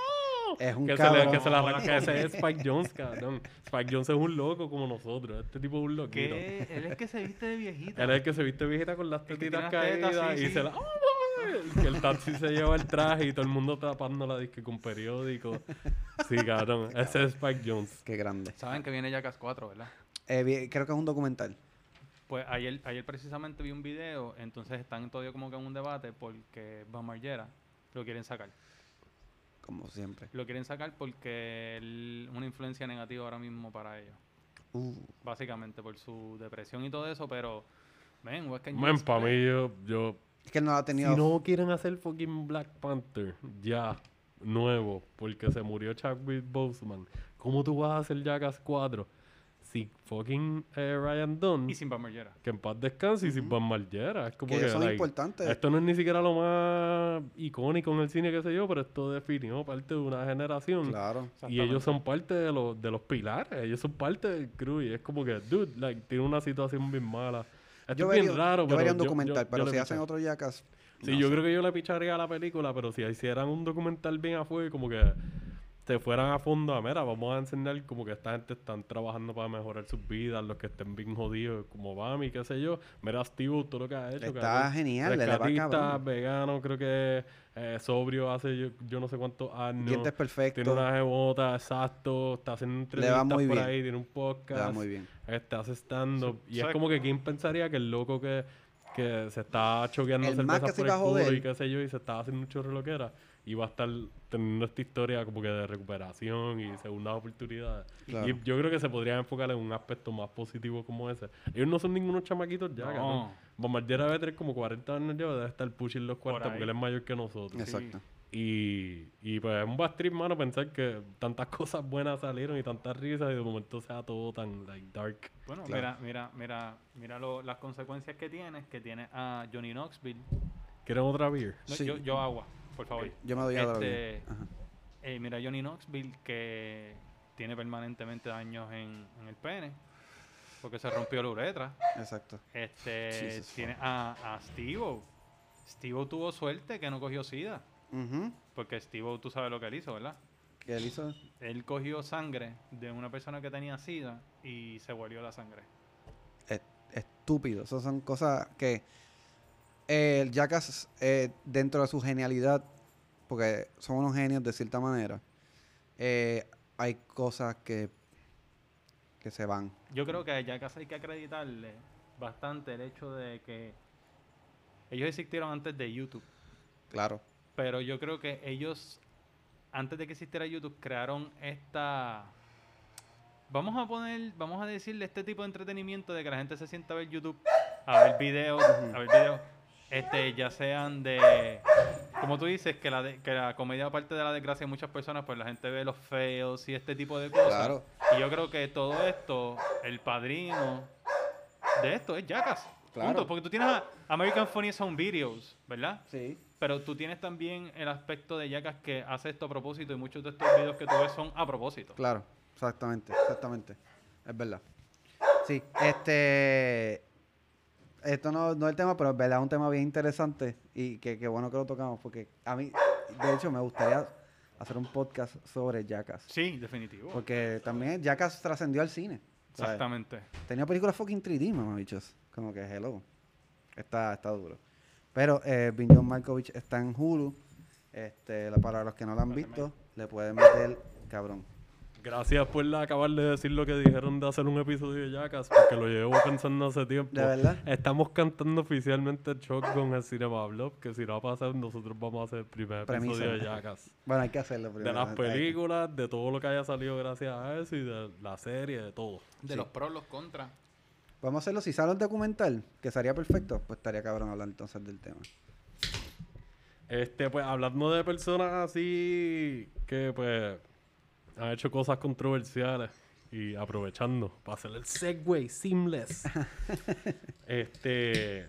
Es un que, se le, cabrón. que se la arranca. Ese es Spike Jones, cabrón. Spike Jones es un loco como nosotros. Este tipo es un loquito. ¿Qué? Él es que se viste de viejita. Él es el que se viste de viejita con las El tetitas caídas sí, y sí. se la... ¡Ah, mami! Que el taxi se lleva el traje y todo el mundo tapándola disque con periódico. Sí, cabrón. Ese es Spike Jones. Qué grande. Saben que viene Jackass 4, ¿verdad? Eh, vi- creo que es un documental. Pues ayer, ayer precisamente vi un video, entonces están todavía como que en un debate porque Van Margera lo quieren sacar. Como siempre. Lo quieren sacar porque es una influencia negativa ahora mismo para ellos. Uh, Básicamente por su depresión y todo eso, pero... Man, Jones para mí yo, yo es que no ha tenido. Si no quieren hacer fucking Black Panther ya, nuevo, porque se murió Chadwick Boseman, ¿cómo tú vas a hacer Jackass 4 si fucking eh, Ryan Dunn, Y sin Van Margera. que en paz descanse, y sin Van Margera? Es como que que, son like, importantes. esto no es ni siquiera lo más icónico en el cine, que sé yo, pero esto definió parte de una generación. Claro. Y ellos son parte de los, de los pilares, ellos son parte del crew y es como que, dude, like, tiene una situación bien mala. Esto Yo es bien vería, raro, yo pero vería un yo- documental, yo- yo pero si hacen otro Jackass. Sí, no yo sé. creo que yo le picharía a la película, pero si hicieran un documental bien a fuego, como que se fueran a fondo a, mira, vamos a enseñar como que esta gente están trabajando para mejorar sus vidas, los que estén bien jodidos, como Bami, qué sé yo. Mira, Steve, todo lo que ha hecho. Está cabrón. genial, le vegano, creo que eh, sobrio hace yo, yo no sé cuántos años. Dientes Tiene perfectos. una jebota, exacto, está haciendo entrevistas por bien. ahí, tiene un Le podcast. va muy bien. Hace stand-up. y es como que quién pensaría que el loco que, que se está choqueando El más cervezas que se por iba el culo joder. y qué sé yo, y se estaba haciendo un chorro lo que era, iba a estar teniendo esta historia como que de recuperación y segundas oportunidades. Claro. Y yo creo que se podría enfocar en un aspecto más positivo como ese. Ellos no son ningunos chamaquitos ya, No. cabrón. Bombardera debe tener como 40 años ya, debe estar pushing los 40 ahí. porque él es mayor que nosotros. Exacto. Y, y pues es un bad trip, mano, pensar que tantas cosas buenas salieron y tantas risas y de momento sea todo tan like dark. Bueno, Claro. mira, mira, mira, mira lo- las consecuencias que tienes, que tiene a Johnny Knoxville. ¿Quieren otra beer? No, Sí. yo, yo agua, por favor. Yo me doy a Este, eh, mira Johnny Knoxville que tiene permanentemente daños en, en el pene porque se rompió la uretra. Exacto. Este Jesus tiene a, a Steve. Steve tuvo suerte que no cogió SIDA. Porque Steve, tú sabes lo que él hizo, ¿verdad? Que él hizo. Él cogió sangre de una persona que tenía SIDA y se volvió la sangre. es- estúpido. Esas son cosas que eh, el Jackass, eh, dentro de su genialidad, porque son unos genios de cierta manera, eh, hay cosas que, que se van. Yo creo que ya casi hay que acreditarle bastante el hecho de que ellos existieron antes de YouTube. Claro. Pero yo creo que ellos, antes de que existiera YouTube, crearon esta. Vamos a poner, vamos a decirle este tipo de entretenimiento de que la gente se sienta a ver YouTube, a ver videos, a ver videos, este, ya sean de, como tú dices, que la, de- que la comedia aparte de la desgracia de muchas personas, pues la gente ve los feos y este tipo de cosas. Claro. Y yo creo que todo esto, el padrino de esto es Jackass. Claro. Punto. Porque tú tienes a American Funny Sound Videos, ¿verdad? Sí. Pero tú tienes también el aspecto de Jackass que hace esto a propósito y muchos de estos videos que tú ves son a propósito. Claro. Exactamente. Exactamente. Es verdad. Sí. Este. Esto no, no es el tema, pero es verdad, es un tema bien interesante y que, que bueno que lo tocamos porque a mí, de hecho, me gustaría hacer un podcast sobre Jackass. Sí, definitivo. Porque también Jackass trascendió al cine. ¿sabes? Exactamente. Tenía películas fucking 3D, mamabichos. Como que hello. Está, está duro. Pero eh, Vin John Malkovich está en Hulu. Este, la- para los que no lo han visto, le pueden meter cabrón. Gracias por la- acabar de decir lo que dijeron de hacer un episodio de Jackass, porque lo llevo pensando hace tiempo. ¿De verdad? Estamos cantando oficialmente el Shotgun el Cinema Blog, que si no va a pasar, nosotros vamos a hacer el primer Premisa. episodio de Jackass. Bueno, hay que hacerlo De primero. las Hay que- películas, de todo lo que haya salido gracias a eso y de la serie, de todo. De Sí. los pros, los contras. Vamos a hacerlo. Si sale un documental, que sería perfecto, pues estaría cabrón hablar entonces del tema. Este, pues, hablando de personas así que, pues, han hecho cosas controversiales y aprovechando para hacer el segue seamless. este,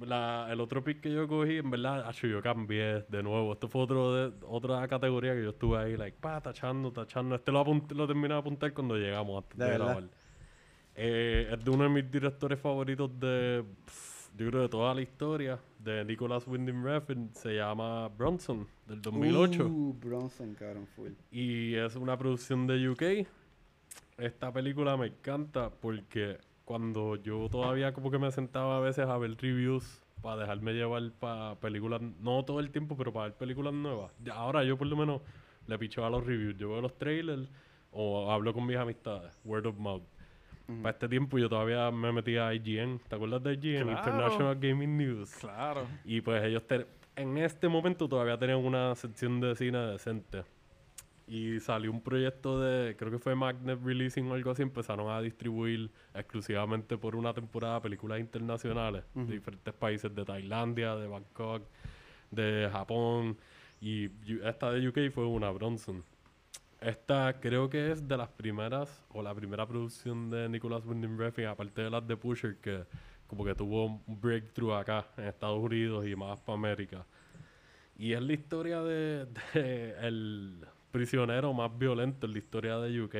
la- el otro pick que yo cogí, en verdad, acho, yo cambié de nuevo. Esto fue otro de, otra categoría que yo estuve ahí, like, pa, tachando, tachando. Este lo, apunt- lo terminé de apuntar cuando llegamos antes De de, grabar. Eh, es de uno de mis directores favoritos de, pff, yo creo, de toda la historia, de Nicholas Winding Refn. Se llama Bronson, del 2008. Uh, Bronson, cabrón, full. Y es una producción de UK. Esta película me encanta porque cuando yo todavía como que me sentaba a veces a ver reviews para dejarme llevar para películas, no todo el tiempo, pero para ver películas nuevas. Ahora yo por lo menos le picho a los reviews. Yo veo los trailers o hablo con mis amistades, word of mouth. Para este tiempo yo todavía me metía a IGN. ¿Te acuerdas de IGN? Claro. International Gaming News. Claro. Y pues ellos en este momento todavía tenían una sección de cine decente. Y salió un proyecto de, creo que fue Magnet Releasing o algo así, empezaron a distribuir exclusivamente por una temporada películas internacionales de diferentes países, de Tailandia, de Bangkok, de Japón. Y esta de UK fue una Bronson. Esta creo que es de las primeras, o la primera producción de Nicholas Winding Refn, aparte de las de Pusher, que como que tuvo un breakthrough acá en Estados Unidos y más para América. Y es la historia de, de el prisionero más violento en la historia de UK.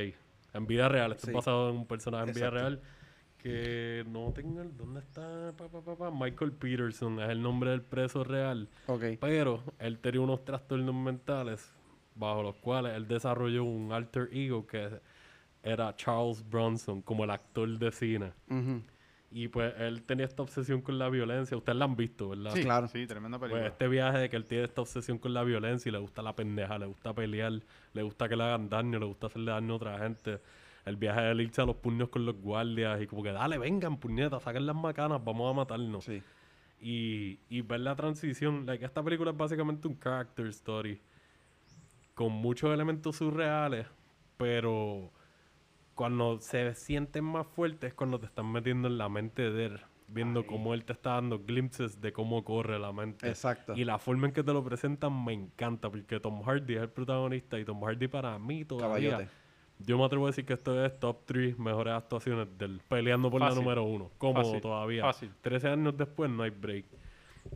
En vida real, esto Sí. es basado en un personaje en vida Exacto. real que no tengo el... ¿Dónde está? Pa, pa, pa? Michael Peterson es el nombre del preso real. Ok. Pero él tenía unos trastornos mentales bajo los cuales él desarrolló un alter ego que era Charles Bronson, como el actor de cine. Ujú. Y pues él tenía esta obsesión con la violencia. Ustedes la han visto, ¿verdad? Sí, claro. Sí, tremenda Pues película. este viaje de que él tiene esta obsesión con la violencia y le gusta la pendeja, le gusta pelear, le gusta que le hagan daño, le gusta hacerle daño a otra gente. El viaje de él irse a los puños con los guardias y como que dale, vengan, puñetas, saquen las macanas, vamos a matarnos. Sí. Y, y ver la transición, like, esta película es básicamente un character story con muchos elementos surreales, pero cuando se sienten más fuertes es cuando te están metiendo en la mente de él, viendo cómo él te está dando glimpses de cómo corre la mente. Exacto. Y la forma en que te lo presentan me encanta, porque Tom Hardy es el protagonista y Tom Hardy para mí todavía... Caballote. Yo me atrevo a decir que esto es top 3 mejores actuaciones del peleando por Fácil. la número uno. Cómodo Fácil. todavía. Fácil. 13 años después no hay break.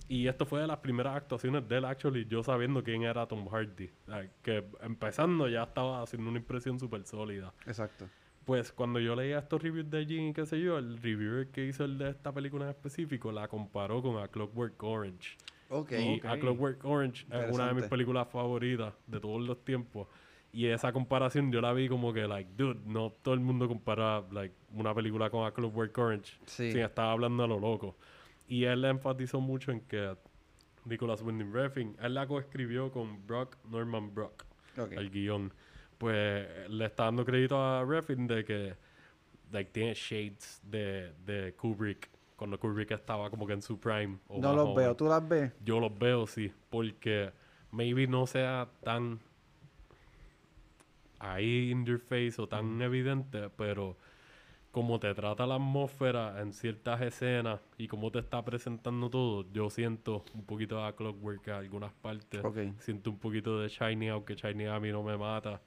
Y esto fue de las primeras actuaciones de él, actually, yo sabiendo quién era Tom Hardy. Like, que empezando ya estaba haciendo una impresión súper sólida. Exacto. Pues cuando yo leía estos reviews de Jim y qué sé yo, el reviewer que hizo el de esta película en específico la comparó con A Clockwork Orange. Ok. Y Ok. A Clockwork Orange es una de mis películas favoritas de todos los tiempos. Y esa comparación yo la vi como que, like, dude, no todo el mundo compara, like, una película con A Clockwork Orange. Sí. Sin estar hablando a lo loco. Y él enfatizó mucho en que Nicholas Winding Refn, él la coescribió con Brock Norman Brock, Ok. el guion. Pues le está dando crédito a Refn de que like, tiene shades de, de Kubrick, cuando Kubrick estaba como que en su prime. o No los joven. veo. ¿Tú las ves? Yo los veo, sí, porque maybe no sea tan ahí in your face o tan evidente, pero como te trata la atmósfera en ciertas escenas y cómo te está presentando todo, yo siento un poquito de Clockwork en algunas partes. Ok. Siento un poquito de Shiny, aunque Shiny a mí no me mata.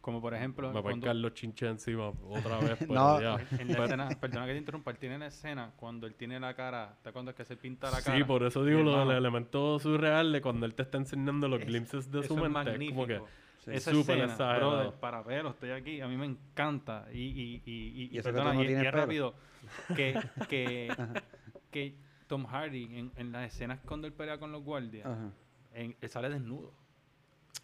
Como por ejemplo, Me pueden cuando- caer los chinches encima otra vez, pero No, ya. en la escena, perdona que te interrumpa, él tiene la escena cuando él tiene la cara, ¿te acuerdas que se pinta la cara? Sí, por eso digo Mi lo del elemento surreal de cuando él te está enseñando los es- glimpses de su mente. es como que magnífico. Sí. Esa Súper escena, exagerado. brother, para verlo, estoy aquí, a mí me encanta. Y, y, y, y, Y y eso que perdona, tú no es rápido, que, que, que Tom Hardy en, en las escenas cuando él pelea con los guardias, en- él sale desnudo.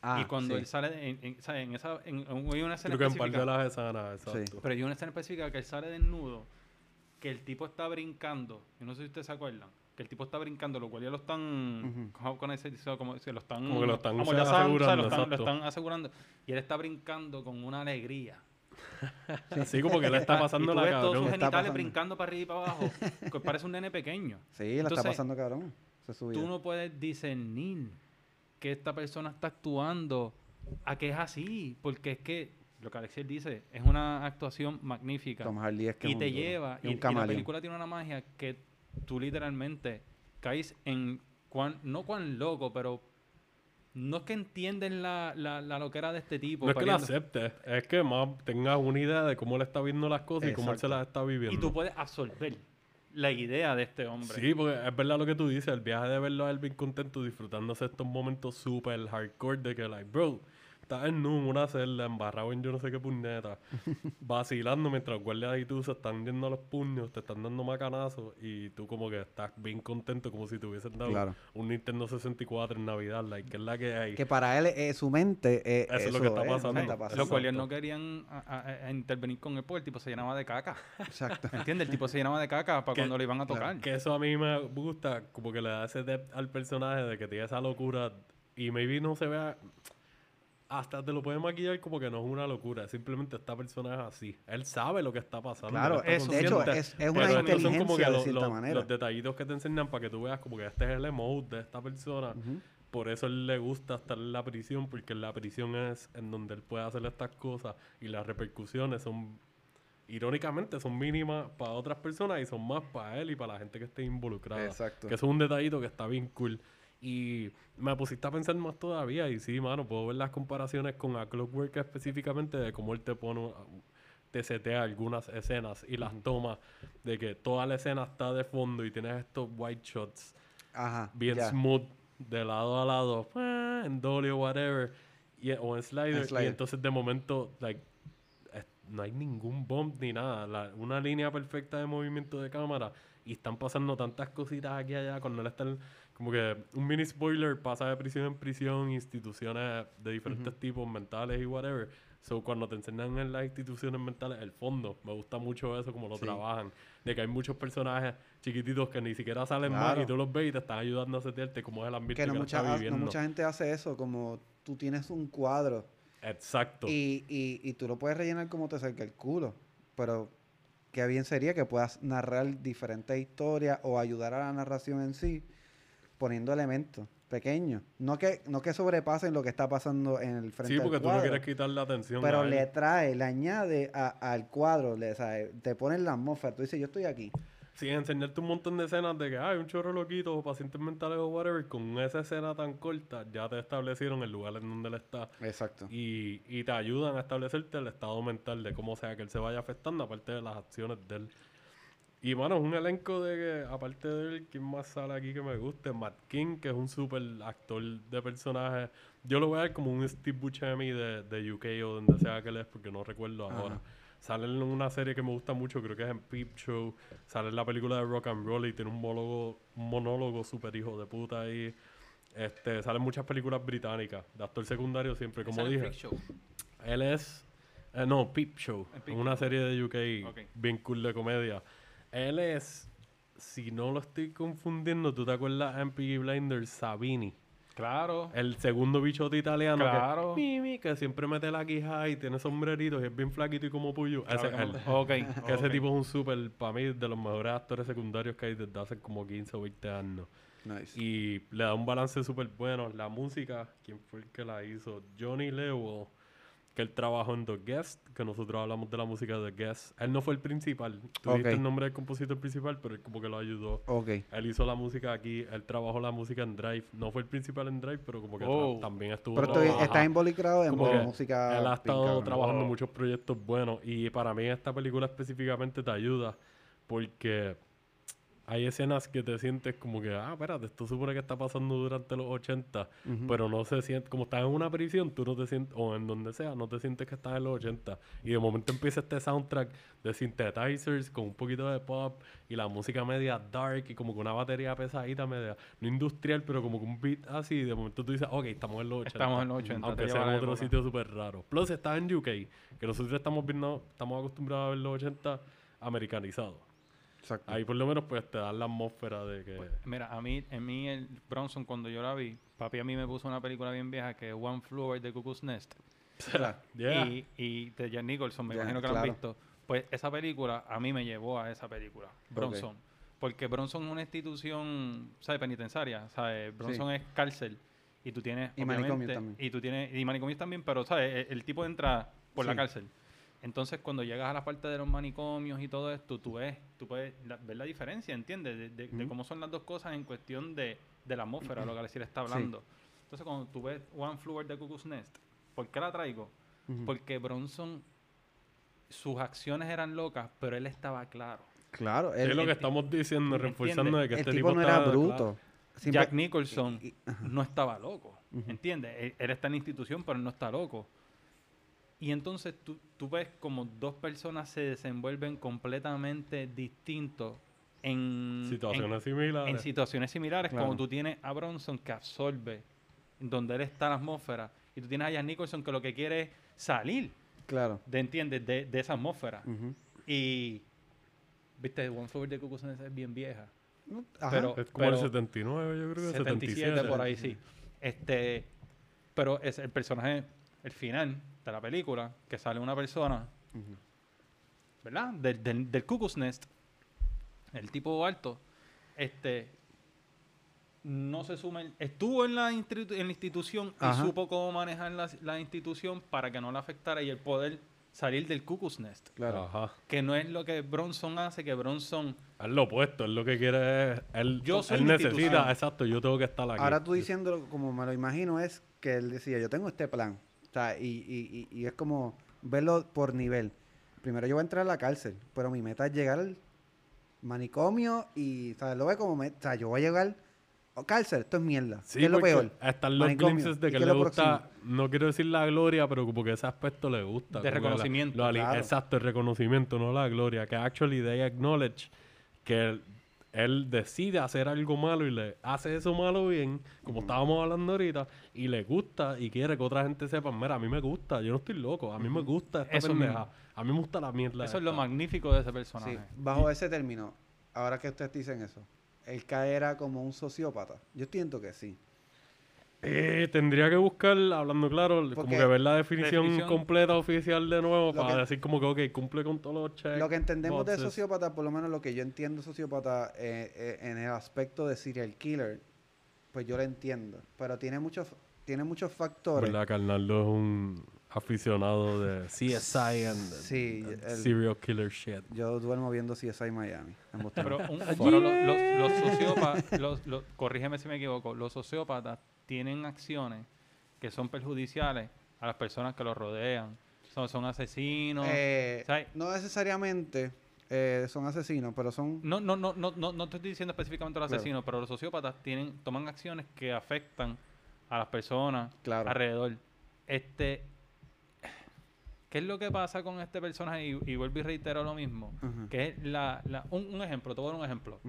Ah, y cuando sí. él sale, de- en, en, ¿sabes? en esa, en, en- hay una escena creo que en par específica, de las escenas, exacto. pero hay una escena específica que él sale desnudo, que el tipo está brincando, yo no sé si ustedes se acuerdan, que el tipo está brincando, los guardias lo están, ¿cómo con ese- como se lo están, Como que lo están amordazando, o sea, asegurando, lo están, lo asegurando, y él está brincando con una alegría. Así como que le está y pasando tú la ves todos sus cabrón. Genitales pasando. brincando para arriba y para abajo, que parece un nene pequeño. Sí, la Entonces, está pasando cabrón. Vida. Tú no puedes discernir que esta persona está actuando a que es así, porque es que lo que Alexiel dice es una actuación magnífica Tom Hardy es que y es un te duro. lleva Y y, un y la película tiene una magia que tú literalmente caes en cuán, no cuán loco, pero no es que entienden la, la, la loquera de este tipo. No es que lo peleando. aceptes, es que más tengas una idea de cómo él está viendo las cosas y cómo él se las está viviendo. y tú puedes absorber la idea de este hombre. Sí, porque es verdad lo que tú dices, el viaje de verlo a él bien contento, disfrutándose estos momentos súper hardcore de que, like, bro, estás en un, una celda, embarrado en yo no sé qué puñeta, vacilando mientras los guardias y tú se están yendo a los puños, te están dando macanazos y tú como que estás bien contento como si te hubiesen dado Claro. un Nintendo 64 en Navidad, like, que es la que hay. Que para él, eh, su mente, eh, Eso es lo que está es pasando. está. Los guardias Exacto. no querían a- a- a intervenir con él porque el tipo se llenaba de caca. Exacto. ¿Entiendes? El tipo se llenaba de caca para Que- cuando lo iban a tocar. Que eso a mí me gusta, como que le da ese depth al personaje de que tiene esa locura y maybe no se vea. Hasta te lo puede maquillar como que no es una locura, simplemente esta persona es así. Él sabe lo que está pasando. Claro, está eso. de hecho, es, es una son inteligencia como que de los, cierta los- manera. los detallitos que te enseñan para que tú veas como que este es el emote de esta persona. Por eso él le gusta estar en la prisión, porque la prisión es en donde él puede hacer estas cosas y las repercusiones son, irónicamente, son mínimas para otras personas y son más para él y para la gente que esté involucrada. Exacto. Que eso es un detallito que está bien cool. Y me pusiste a pensar más todavía y sí, mano, puedo ver las comparaciones con A Clockwork específicamente de cómo él te pone, te setea algunas escenas y las toma de que toda la escena está de fondo y tienes estos white shots Ajá. bien smooth de lado a lado, ah, en dolly o whatever, y, o en slider, En slider. y entonces de momento, like, no hay ningún bump ni nada, la- una línea perfecta de movimiento de cámara, y están pasando tantas cositas aquí y allá, cuando él está, en- como que un mini spoiler pasa de prisión en prisión, instituciones de diferentes tipos, mentales y whatever, so cuando te enseñan en las instituciones mentales, el fondo, me gusta mucho eso, como lo Sí. trabajan, de que hay muchos personajes chiquititos que ni siquiera salen más Claro. y tú los ves y te están ayudando a setearte como es el ambiente Que no que mucha, está no viviendo. mucha gente hace eso, como tú tienes un cuadro Exacto. y, y, y tú lo puedes rellenar como te salga el culo, pero qué bien sería que puedas narrar diferentes historias o ayudar a la narración en sí poniendo elementos pequeños. No que, no que sobrepasen lo que está pasando en el frente sí, porque del tú no quieres quitar la atención. pero a le trae, le añade a- al cuadro, le, te ponen la atmósfera, tú dices, yo estoy aquí. Sí, enseñarte un montón de escenas de que hay un chorro loquito o pacientes mentales o whatever. Con esa escena tan corta, ya te establecieron el lugar en donde él está. Exacto. Y, y te ayudan a establecerte el estado mental de cómo sea que él se vaya afectando, aparte de las acciones de él. Y bueno, es un elenco de que, aparte de él, ¿quién más sale aquí que me guste? Matt King, que es un super actor de personaje. Yo lo voy a ver como un Steve Buscemi de, de UK o donde sea que él es, porque no recuerdo ahora. Sale en una serie que me gusta mucho, creo que es en Peep Show. Sale en la película de Rock and Roll y tiene un monólogo, un monólogo super hijo de puta ahí. Este, salen muchas películas británicas, de actor secundario siempre, como dije. Show. Él es. eh, no, Peep Show. Peep una serie de UK Ok. bien cool de comedia. Él es. Si no lo estoy confundiendo, ¿tú te acuerdas en Piggy Blinders? Sabini. Claro. El segundo bichote italiano. Claro. Que, mi, mi, que siempre mete la quija y tiene sombreritos y es bien flaquito y como puyo. Ese es él. Ok. Que ese tipo es un super, para mí, de los mejores actores secundarios que hay desde hace como 15 o 20 años. Nice. Y le da un balance súper bueno. La música, ¿quién fue el que la hizo? Johnny Lewell, que él trabajó en The Guest, que nosotros hablamos de la música de The Guest. Él no fue el principal. Tú Ok. dijiste el nombre del compositor principal, pero él como que lo ayudó. Él hizo la música aquí, él trabajó la música en Drive. No fue el principal en Drive, pero como que Oh. también estuvo Pero estoy- trabajando. está involucrado en Como que música. Él ha estado trabajando en Wow. muchos proyectos buenos y para mí esta película específicamente te ayuda porque hay escenas que te sientes como que, ah, espérate, esto supone que está pasando durante los 80, Ujú. pero no se siente, como estás en una prisión, tú no te sientes, o en donde sea, no te sientes que estás en los 80. Y de momento empieza este soundtrack de synthesizers con un poquito de pop y la música media dark y como que una batería pesadita, media, no industrial, pero como que un beat así, y de momento tú dices, ok, estamos en los 80. Estamos en los 80. Aunque sea en otro época. sitio súper raro. Plus está en UK, que nosotros estamos viendo, estamos acostumbrados a ver los 80 americanizados. Exacto. Ahí por lo menos pues te dan la atmósfera de que... Mira, a mí, en mí, el Bronson, cuando yo la vi, papi a mí me puso una película bien vieja que es One Flew Over the Cuckoo's Nest. Yeah. Y, y de Jack Nicholson, me imagino que la han visto. Pues esa película a mí me llevó a esa película, Bronson. Porque Bronson es una institución, ¿sabes? Penitenciaria, ¿sabes? Bronson es cárcel. Y tú tienes, Y manicomio obviamente, también. Y tú tienes, y manicomios también, pero, ¿sabes? El, el tipo entra por la cárcel. Entonces, cuando llegas a la parte de los manicomios y todo esto, tú ves, tú puedes la- ver la diferencia, ¿entiendes? De, de- de Ujú. cómo son las dos cosas en cuestión de, de la atmósfera, lo que Alexis está Sí. hablando. Entonces, cuando tú ves One Flew Over the Cuckoo's Nest, ¿por qué la traigo? Ujú. Porque Bronson, sus acciones eran locas, pero él estaba claro. Claro, Es el, lo que el- estamos diciendo, ¿me reforzando de que el este tipo tipo no era bruto. Simple- Jack Nicholson y- y- no estaba loco. ¿Entiendes? Él, él está en la institución, pero él no está loco. Y entonces tú, tú ves como dos personas se desenvuelven completamente distintos en Situaciones en- similares. en situaciones similares, Claro. como tú tienes a Bronson que absorbe donde él está la atmósfera, y tú tienes a Jack Nicholson que lo que quiere es salir, Claro. de, ¿entiendes? De, de esa atmósfera. Y, viste, One Floor de Cuckoo's Nest es bien vieja. Ajá. Pero- es como pero- el 79, yo creo que 77 77. por ahí, sí. Este, pero es el personaje, el final de la película, que sale una persona. ¿verdad? Del, del, del Cuckoo's Nest, el tipo alto, este, no se suma, en- estuvo en la, institu- en la institución y Ajá. supo cómo manejar la, la institución para que no le afectara y el poder salir del Cuckoo's Nest. Claro. Ajá. Que no es lo que Bronson hace, que Bronson... Es lo opuesto, es lo que quiere es- él, Yo soy él la necesita, exacto, yo tengo que estar aquí. Ahora tú diciéndolo como me lo imagino es que él decía, yo tengo este plan. O sea, y, y, y, y es como verlo por nivel. Primero yo voy a entrar a la cárcel, pero mi meta es llegar al manicomio y, ¿sabes? Lo ve como meta. O sea, yo voy a llegar a cárcel, esto es mierda. Sí, ¿Qué es lo peor? Están los Manicomio. glimpses de ¿Y que le gusta, próximo? no quiero decir la gloria, pero porque ese aspecto le gusta. De la- reconocimiento, lo ali- claro. Exacto, el reconocimiento, no la gloria. Que actually they acknowledge que él, decide hacer algo malo y le hace eso malo bien, como estábamos hablando ahorita, y le gusta y quiere que otra gente sepa, mira, a mí me gusta, yo no estoy loco, a mí me gusta esta Eso pendeja, mismo. a mí me gusta la mierda. Eso es lo esta". magnífico de ese personaje. Sí, bajo ese término, ahora que ustedes dicen eso, él caerá como un sociópata. Yo entiendo que sí. Eh, tendría que buscar, hablando claro, como que ver la definición, Definición- completa oficial de nuevo para que- decir como que, ok, cumple con todos los checks. Lo que entendemos de sociópata, por lo menos lo que yo entiendo de sociópata eh, eh, en el aspecto de serial killer, pues yo lo entiendo. Pero tiene muchos, tiene muchos factores. ¿Verdad? Carnaldo es un aficionado de CSI and Sí, and el- serial killer shit. Yo duermo viendo CSI Miami. en. Pero, un- pero los, los- los sociópatas, los- los- corrígeme si me equivoco, los sociópatas tienen acciones que son perjudiciales a las personas que los rodean. Son, son asesinos. Eh, no necesariamente eh, son asesinos, pero son... No, no, no, no, no, no te estoy diciendo específicamente los Claro. asesinos, pero los sociópatas tienen, toman acciones que afectan a las personas Claro. alrededor. Este, ¿qué es lo que pasa con este personaje? Y, y vuelvo y reitero lo mismo. Que es la, la- un, un ejemplo, te voy a dar un ejemplo.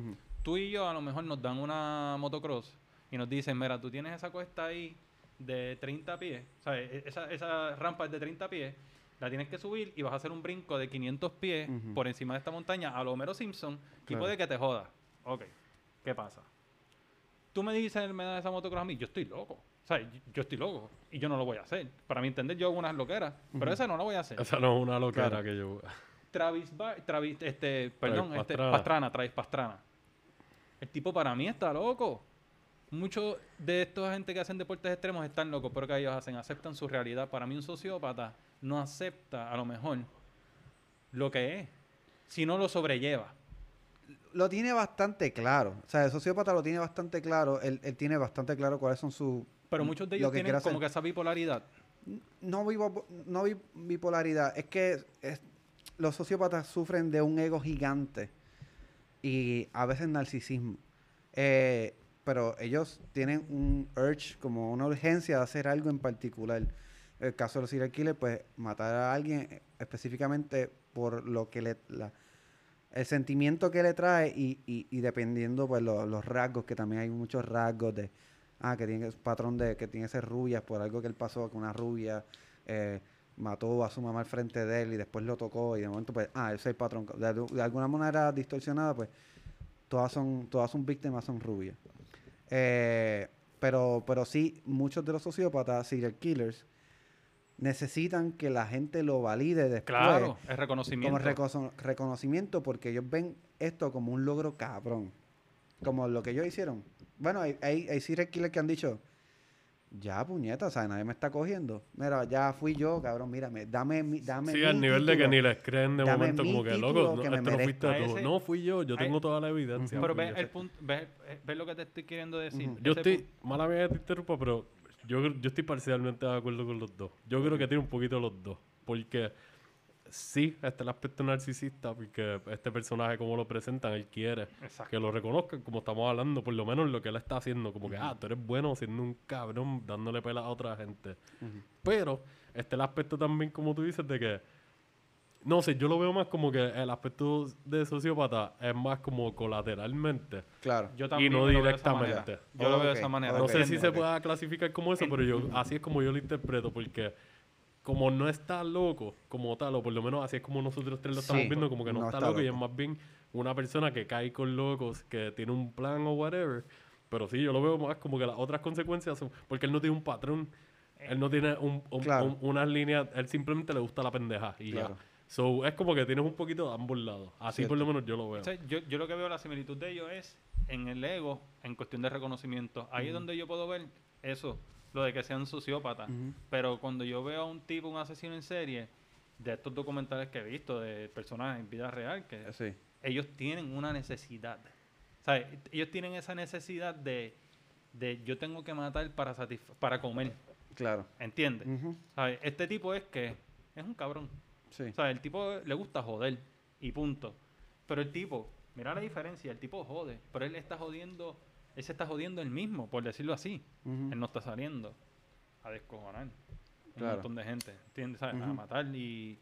Tú y yo a lo mejor nos dan una motocross y nos dicen, mira, tú tienes esa cuesta ahí de 30 pies, o sea, e- esa, esa rampa es de 30 pies, la tienes que subir y vas a hacer un brinco de 500 pies por encima de esta montaña a lo Homero Simpson y puede que te joda. Ok, ¿qué pasa? Tú me dices, me das esa motocross a mí, yo estoy loco. O sea, yo- estoy loco y yo no lo voy a hacer. Para mi entender, yo hago unas loqueras, pero esa no la voy a hacer. Esa no es una locura Claro. que yo... Travis, Bar- Travis, este, perdón, este, Pastrana. Pastrana. Travis Pastrana. El tipo para mí está loco. Muchos de estos gente que hacen deportes extremos están locos, pero que ellos hacen, aceptan su realidad. Para mí un sociópata no acepta a lo mejor lo que es, si no lo sobrelleva. Lo tiene bastante claro. O sea, el sociópata lo tiene bastante claro. Él, él tiene bastante claro cuáles son sus... Pero muchos de lo ellos tienen como que esa bipolaridad. No, vivo, no vi- bipolaridad. Es que es- los sociópatas sufren de un ego gigante y a veces narcisismo. Eh, pero ellos tienen un urge, como una urgencia de hacer algo en particular. El caso de los serial killers, pues matar a alguien eh, específicamente por lo que le... la- el sentimiento que le trae y, y, y dependiendo pues lo- los rasgos, que también hay muchos rasgos de, ah, que tiene patrón de que tiene que ser rubias por algo que él pasó con una rubia, eh, mató a su mamá al frente de él y después lo tocó y de momento pues, ah, ese es el patrón. De, de alguna manera distorsionada, pues todas son, todas son víctimas, son rubias. Eh, pero, pero sí, muchos de los sociópatas, serial killers, necesitan que la gente lo valide después Claro, como reconocimiento. recono- reconocimiento porque ellos ven esto como un logro cabrón. Como lo que ellos hicieron. Bueno, hay, hay, hay serial killers que han dicho, ya puñeta, o sea, nadie me está cogiendo. Mira, ya fui yo, cabrón, mírame, dame, mi- dame Sí, mi al nivel de que título". ni les creen de Dame momento como que, loco, no, que me esto no fuiste merezca. tú. Ese- No, fui yo, yo tengo toda la evidencia. Pero ves el punto, ves, ves lo que te estoy queriendo decir. Yo estoy, punto- mala mía que te interrumpa, pero yo, yo estoy parcialmente de acuerdo con los dos. Yo creo que tiene un poquito los dos. Porque sí, este es el aspecto narcisista, porque este personaje, como lo presentan, él quiere Exacto. que lo reconozcan, como estamos hablando, por lo menos lo que él está haciendo, como que, ah, tú eres bueno siendo un cabrón, dándole pela a otra gente. Pero, este es el aspecto también, como tú dices, de que, no sé, yo lo veo más como que el aspecto de sociópata es más como colateralmente. Claro. Yo Y también no lo veo de esa manera. directamente. Yo lo veo de esa manera. No sé si se ok. pueda clasificar como eso, pero yo así es como yo lo interpreto, porque como no está loco como tal, o por lo menos así es como nosotros tres lo estamos Sí, viendo, como que no, no está, está loco, y es más bien una persona que cae con locos, que tiene un plan o whatever. Pero sí, yo lo veo más como que las otras consecuencias son, porque él no tiene un patrón, él no tiene un, un- Claro. un- unas líneas, él simplemente le gusta la pendeja y Claro. ya. So, es como que tienes un poquito de ambos lados. Así por lo menos yo lo veo. O sea, yo, yo lo que veo la similitud de ellos es en el ego, en cuestión de reconocimiento. Ahí es donde yo puedo ver eso, lo de que sean sociópatas. Pero cuando yo veo a un tipo, un asesino en serie, de estos documentales que he visto de personas en vida real, que Eh, Sí. ellos tienen una necesidad. ¿Sabes? Ellos tienen esa necesidad de, de yo tengo que matar para, para comer. Claro. ¿Entiendes? Este tipo es que es un cabrón. Sí. O sea, el tipo le gusta joder y punto. Pero el tipo, mira la diferencia, el tipo jode, pero él está jodiendo, él se está jodiendo él mismo, por decirlo así. Él no está saliendo a descojonar un montón de gente, ¿entiendes? ¿Sabes? A Ujú. matar y...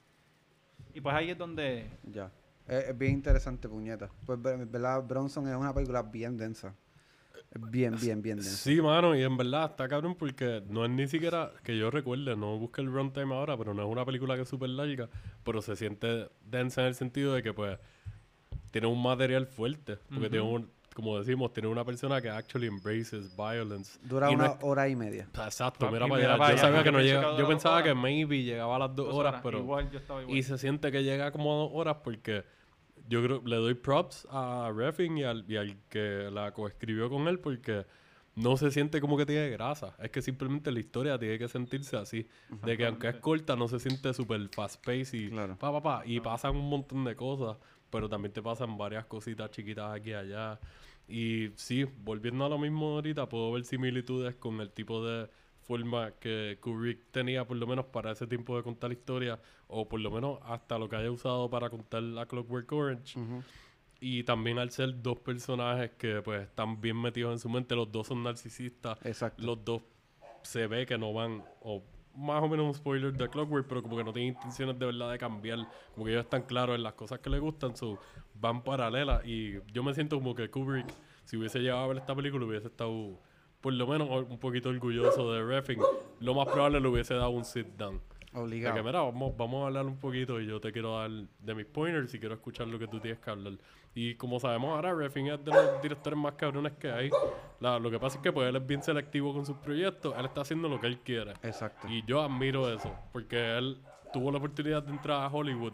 Y pues ahí es donde... Ya. Es, es bien interesante, puñeta. Pues, ver- verdad, Bronson es una película bien densa. Es bien, bien, bien densa. Sí, mano, y en verdad está cabrón porque no es ni siquiera que yo recuerde, no busque el runtime ahora, pero no es una película que es súper larga, pero se siente densa en el sentido de que, pues, tiene un material fuerte. Porque tiene un, como decimos, tiene una persona que actually embraces violence. Dura Y no una es- hora y media. Exacto, mira para allá. Yo sabía que no pensé llega. que Yo pensaba que maybe llegaba a las dos, dos horas, horas. pero. Igual yo estaba igual. Y se siente que llega como a dos horas porque yo creo le doy props a Reffing y al, y al que la coescribió con él porque no se siente como que tiene grasa. Es que simplemente la historia tiene que sentirse así. De que aunque es corta, no se siente súper fast pace y Claro. pa, pa, pa, y pasan un montón de cosas, pero también te pasan varias cositas chiquitas aquí y allá. Y sí, volviendo a lo mismo ahorita, puedo ver similitudes con el tipo de forma que Kubrick tenía, por lo menos para ese tiempo de contar historia, o por lo menos hasta lo que haya usado para contar la Clockwork Orange. Y también al ser dos personajes que pues están bien metidos en su mente, los dos son narcisistas, Exacto. los dos se ve que no van, o más o menos un spoiler de Clockwork, pero como que no tienen intenciones de verdad de cambiar, como que ellos están claros en las cosas que les gustan, so, van paralelas. Y yo me siento como que Kubrick, si hubiese llegado a ver esta película, hubiese estado por lo menos un poquito orgulloso de Reffing. Lo más probable le hubiese dado un sit down. De Obligado. que, mira, vamos, vamos a hablar un poquito y yo te quiero dar de mis pointers y quiero escuchar lo que tú tienes que hablar. Y como sabemos ahora, Reffing es de los directores más cabrones que hay. La- lo que pasa es que pues él es bien selectivo con sus proyectos, él está haciendo lo que él quiere. Exacto. Y yo admiro eso, porque él tuvo la oportunidad de entrar a Hollywood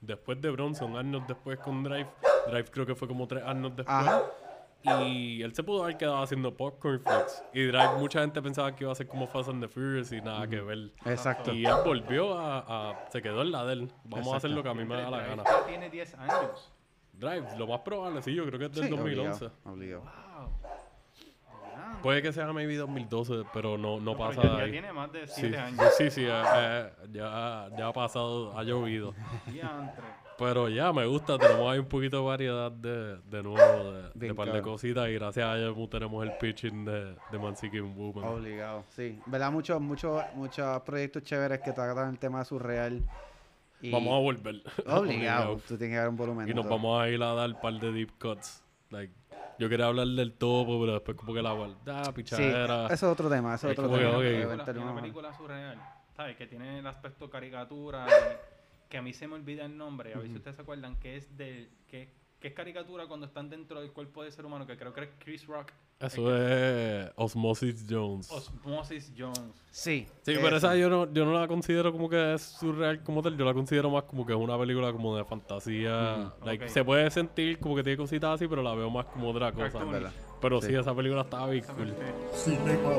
después de Bronson, años después con Drive. Drive creo que fue como tres años después. Ajá. Y él se pudo haber quedado haciendo popcorn flicks. Y Drive, mucha gente pensaba que iba a ser como Fast and the Furious y nada que ver. Exacto. Y él volvió a, a- Se quedó en la de él. Vamos a hacer lo que a mí me da la gana. Tiene 10 años. Drive, lo más probable, sí, yo creo que es del Sí, 2011. obligado. Wow. Puede que sea maybe 2012, pero no, no Pero pasa ya, de ya ahí. tiene más de Sí, 7 años. sí, sí, eh, eh, ya, ya ha pasado, ha llovido. Pero ya me gusta, tenemos ahí un poquito de variedad de, de nuevo, de, de par de cositas. Y gracias a ellos tenemos el pitching de, de Man Seeking Woman. Obligado, sí. ¿Verdad? Muchos, muchos, muchos proyectos chéveres que tratan el tema surreal. Y Vamos a volver. Obligado. Tú tienes que dar un volumen. Y nos todo. vamos a ir a dar un par de deep cuts. Like, yo quería hablar del topo, pero después como que la guarda, Sí, pichadera. eso es otro tema. Eso es Es otro tema. que Una película- una surreal, ¿sabes? Que tiene el aspecto caricatura, y- que a mí se me olvida el nombre, a ver si ustedes se acuerdan, que es del que, que es caricatura cuando están dentro del cuerpo del ser humano, que creo que es Chris Rock, Eso es Osmosis Jones. Osmosis Jones. Sí. Sí, pero esa yo no, yo no la considero como que es surreal como tal, yo la considero más como que es una película como de fantasía. Like. Se puede sentir como que tiene cositas así, pero la veo más como otra cosa. Pero sí. Sí. esa película estaba bien cool. Cinema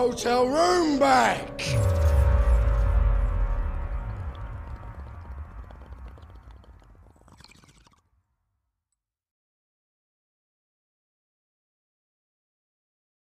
hotel room back.